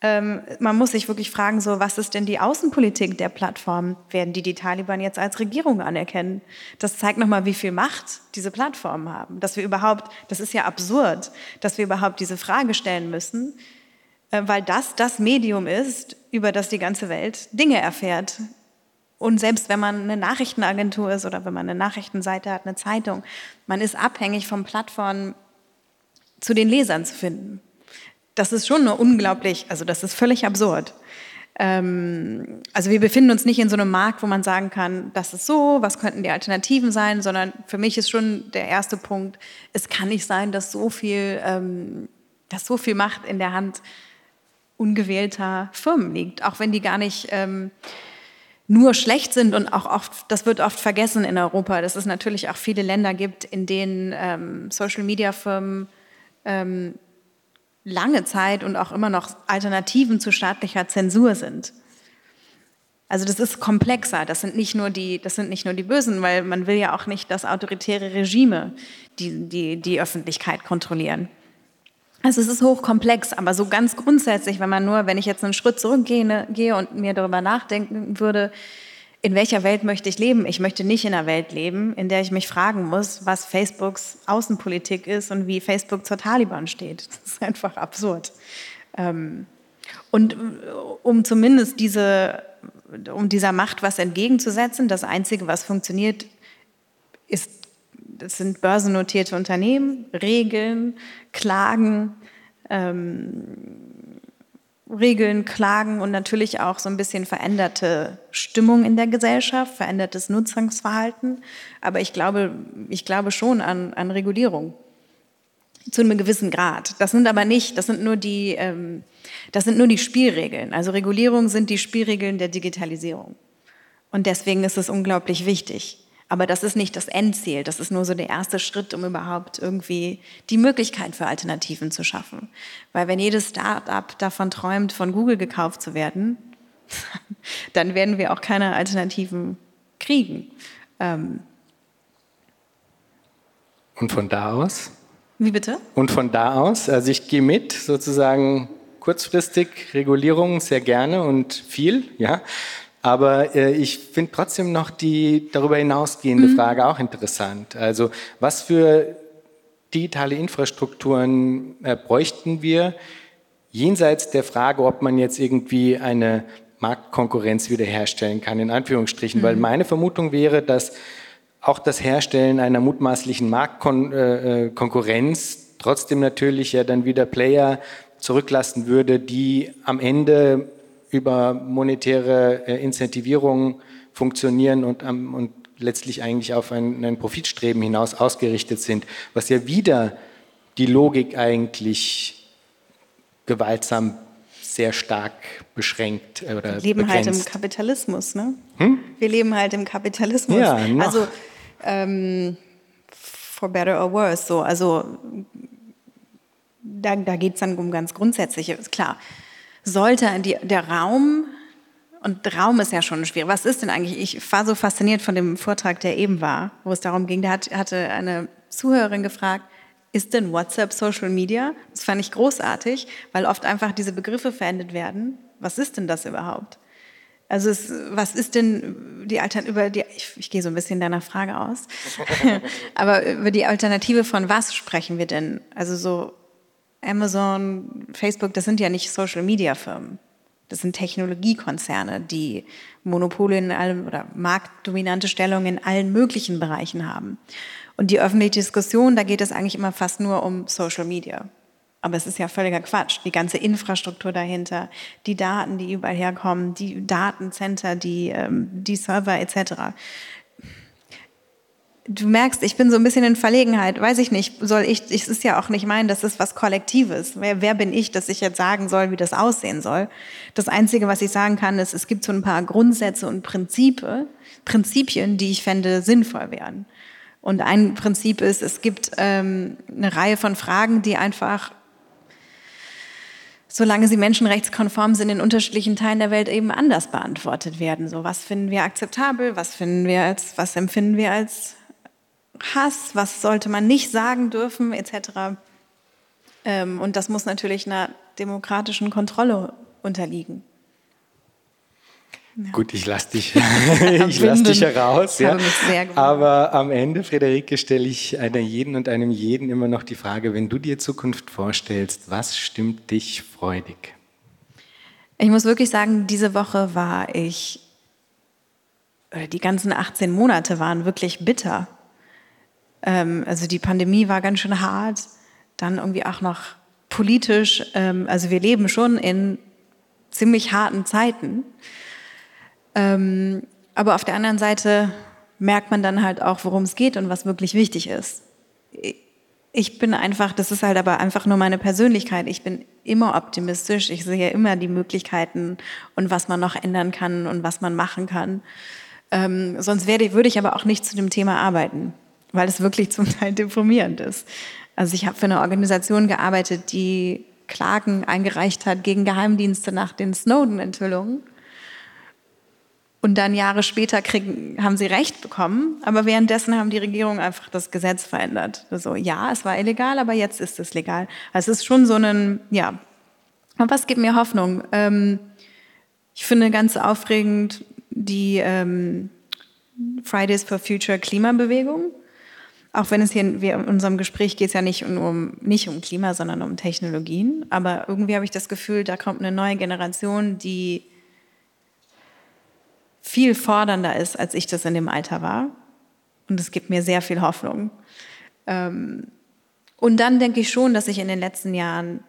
ähm, man muss sich wirklich fragen, so, was ist denn die Außenpolitik der Plattform? Werden die die Taliban jetzt als Regierung anerkennen? Das zeigt nochmal, wie viel Macht diese Plattformen haben. Dass wir überhaupt, das ist ja absurd, dass wir überhaupt diese Frage stellen müssen, äh, weil das das Medium ist, über das die ganze Welt Dinge erfährt. Und selbst wenn man eine Nachrichtenagentur ist oder wenn man eine Nachrichtenseite hat, eine Zeitung, man ist abhängig von Plattformen zu den Lesern zu finden. Das ist schon nur unglaublich, also das ist völlig absurd. Ähm, also wir befinden uns nicht in so einem Markt, wo man sagen kann, das ist so, was könnten die Alternativen sein, sondern für mich ist schon der erste Punkt, es kann nicht sein, dass so viel, ähm, dass so viel Macht in der Hand ungewählter Firmen liegt, auch wenn die gar nicht ähm, nur schlecht sind und auch oft, das wird oft vergessen in Europa, dass es natürlich auch viele Länder gibt, in denen ähm, Social-Media-Firmen ähm, lange Zeit und auch immer noch Alternativen zu staatlicher Zensur sind. Also das ist komplexer. Das sind nicht nur die, das sind nicht nur die Bösen, weil man will ja auch nicht, dass autoritäre Regime die, die, die Öffentlichkeit kontrollieren. Also es ist hochkomplex, aber so ganz grundsätzlich, wenn man nur, wenn ich jetzt einen Schritt zurückgehe gehe und mir darüber nachdenken würde, in welcher Welt möchte ich leben? Ich möchte nicht in einer Welt leben, in der ich mich fragen muss, was Facebooks Außenpolitik ist und wie Facebook zur Taliban steht. Das ist einfach absurd. Ähm, und äh, um zumindest diese, um dieser Macht was entgegenzusetzen, das Einzige, was funktioniert, ist, das sind börsennotierte Unternehmen, Regeln, Klagen, ähm, Regeln, Klagen und natürlich auch so ein bisschen veränderte Stimmung in der Gesellschaft, verändertes Nutzungsverhalten. Aber ich glaube, ich glaube schon an, an Regulierung zu einem gewissen Grad. Das sind aber nicht, das sind nur die, ähm, das sind nur die Spielregeln. Also Regulierung sind die Spielregeln der Digitalisierung. Und deswegen ist es unglaublich wichtig. Aber das ist nicht das Endziel, das ist nur so der erste Schritt, um überhaupt irgendwie die Möglichkeit für Alternativen zu schaffen. Weil wenn jedes Start-up davon träumt, von Google gekauft zu werden, [LAUGHS] dann werden wir auch keine Alternativen kriegen. Ähm Und von da aus? Wie bitte? Und von da aus, also ich gehe mit, sozusagen kurzfristig Regulierung sehr gerne und viel, ja. Aber äh, ich finde trotzdem noch die darüber hinausgehende mhm. Frage auch interessant. Also was für digitale Infrastrukturen äh, bräuchten wir jenseits der Frage, ob man jetzt irgendwie eine Marktkonkurrenz wiederherstellen kann, in Anführungsstrichen. Mhm. Weil meine Vermutung wäre, dass auch das Herstellen einer mutmaßlichen Marktkonkurrenz äh, äh trotzdem natürlich ja dann wieder Player zurücklassen würde, die am Ende über monetäre äh, Incentivierung funktionieren und, und letztlich eigentlich auf ein, ein Profitstreben hinaus ausgerichtet sind, was ja wieder die Logik eigentlich gewaltsam sehr stark beschränkt oder Wir leben begrenzt. halt im Kapitalismus, ne? Hm? Wir leben halt im Kapitalismus. Ja, noch. Also ähm, for better or worse, so also da, da geht es dann um ganz Grundsätzliche. Klar, sollte die, der Raum, Und Raum ist ja schon schwierig. Was ist denn eigentlich? Ich war so fasziniert von dem Vortrag, der eben war, wo es darum ging, da hat, hatte eine Zuhörerin gefragt, ist denn WhatsApp Social Media? Das fand ich großartig, weil oft einfach diese Begriffe verendet werden. Was ist denn das überhaupt? Also es, was ist denn die Alternative, die, ich, ich gehe so ein bisschen deiner Frage aus, [LAUGHS] aber über die Alternative von was sprechen wir denn? Also so Amazon, Facebook, das sind ja nicht Social-Media-Firmen. Das sind Technologiekonzerne, die Monopole in allem oder marktdominante Stellungen in allen möglichen Bereichen haben. Und die öffentliche Diskussion, da geht es eigentlich immer fast nur um Social Media. Aber es ist ja völliger Quatsch. Die ganze Infrastruktur dahinter, die Daten, die überall herkommen, die Datencenter, die, ähm, die Server etc du merkst, ich bin so ein bisschen in Verlegenheit. Weiß ich nicht, soll ich, es ist ja auch nicht mein, das ist was Kollektives. Wer, wer bin ich, dass ich jetzt sagen soll, wie das aussehen soll? Das Einzige, was ich sagen kann, ist, es gibt so ein paar Grundsätze und Prinzipe, Prinzipien, die ich fände sinnvoll wären. Und ein Prinzip ist, es gibt ähm, eine Reihe von Fragen, die einfach solange sie menschenrechtskonform sind, in unterschiedlichen Teilen der Welt eben anders beantwortet werden. So, was finden wir akzeptabel, was finden wir als, was empfinden wir als Hass, was sollte man nicht sagen dürfen, etc. Ähm, und das muss natürlich einer demokratischen Kontrolle unterliegen. Ja. Gut, ich lasse dich, [LAUGHS] ich lass dich heraus. Ja. Aber am Ende, Friederike, stelle ich einer jeden und einem jeden immer noch die Frage, wenn du dir Zukunft vorstellst, was stimmt dich freudig? Ich muss wirklich sagen, diese Woche war ich, die ganzen 18 Monate waren wirklich bitter. Ähm, also die Pandemie war ganz schön hart. Dann irgendwie auch noch politisch. Ähm, also wir leben schon in ziemlich harten Zeiten. Ähm, aber auf der anderen Seite merkt man dann halt auch, worum es geht und was wirklich wichtig ist. Ich bin einfach, das ist halt aber einfach nur meine Persönlichkeit. Ich bin immer optimistisch. Ich sehe immer die Möglichkeiten und was man noch ändern kann und was man machen kann. Ähm, sonst werde, würde ich aber auch nicht zu dem Thema arbeiten weil es wirklich zum Teil deprimierend ist. Also ich habe für eine Organisation gearbeitet, die Klagen eingereicht hat gegen Geheimdienste nach den Snowden-Enthüllungen. Und dann Jahre später kriegen, haben sie Recht bekommen, aber währenddessen haben die Regierungen einfach das Gesetz verändert. Also ja, es war illegal, aber jetzt ist es legal. Also es ist schon so ein, ja. Und was gibt mir Hoffnung? Ähm, ich finde ganz aufregend die ähm, Fridays for Future Klimabewegung. Auch wenn es hier in unserem Gespräch geht es ja nicht um, nicht um Klima, sondern um Technologien. Aber irgendwie habe ich das Gefühl, da kommt eine neue Generation, die viel fordernder ist, als ich das in dem Alter war. Und es gibt mir sehr viel Hoffnung. Ähm, und dann denke ich schon, dass ich in den letzten Jahren,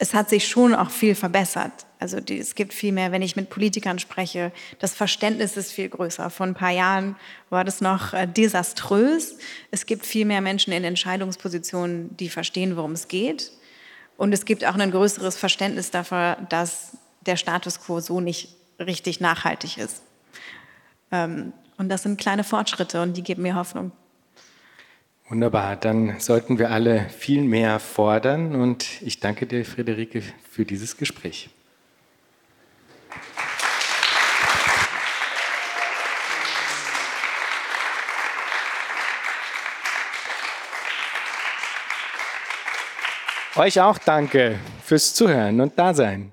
es hat sich schon auch viel verbessert. Also die, es gibt viel mehr, wenn ich mit Politikern spreche, das Verständnis ist viel größer. Vor ein paar Jahren war das noch äh, desaströs. Es gibt viel mehr Menschen in Entscheidungspositionen, die verstehen, worum es geht. Und es gibt auch ein größeres Verständnis dafür, dass der Status quo so nicht richtig nachhaltig ist. Ähm, und das sind kleine Fortschritte und die geben mir Hoffnung. Wunderbar, dann sollten wir alle viel mehr fordern und ich danke dir, Friederike, für dieses Gespräch. Euch auch danke fürs Zuhören und Dasein.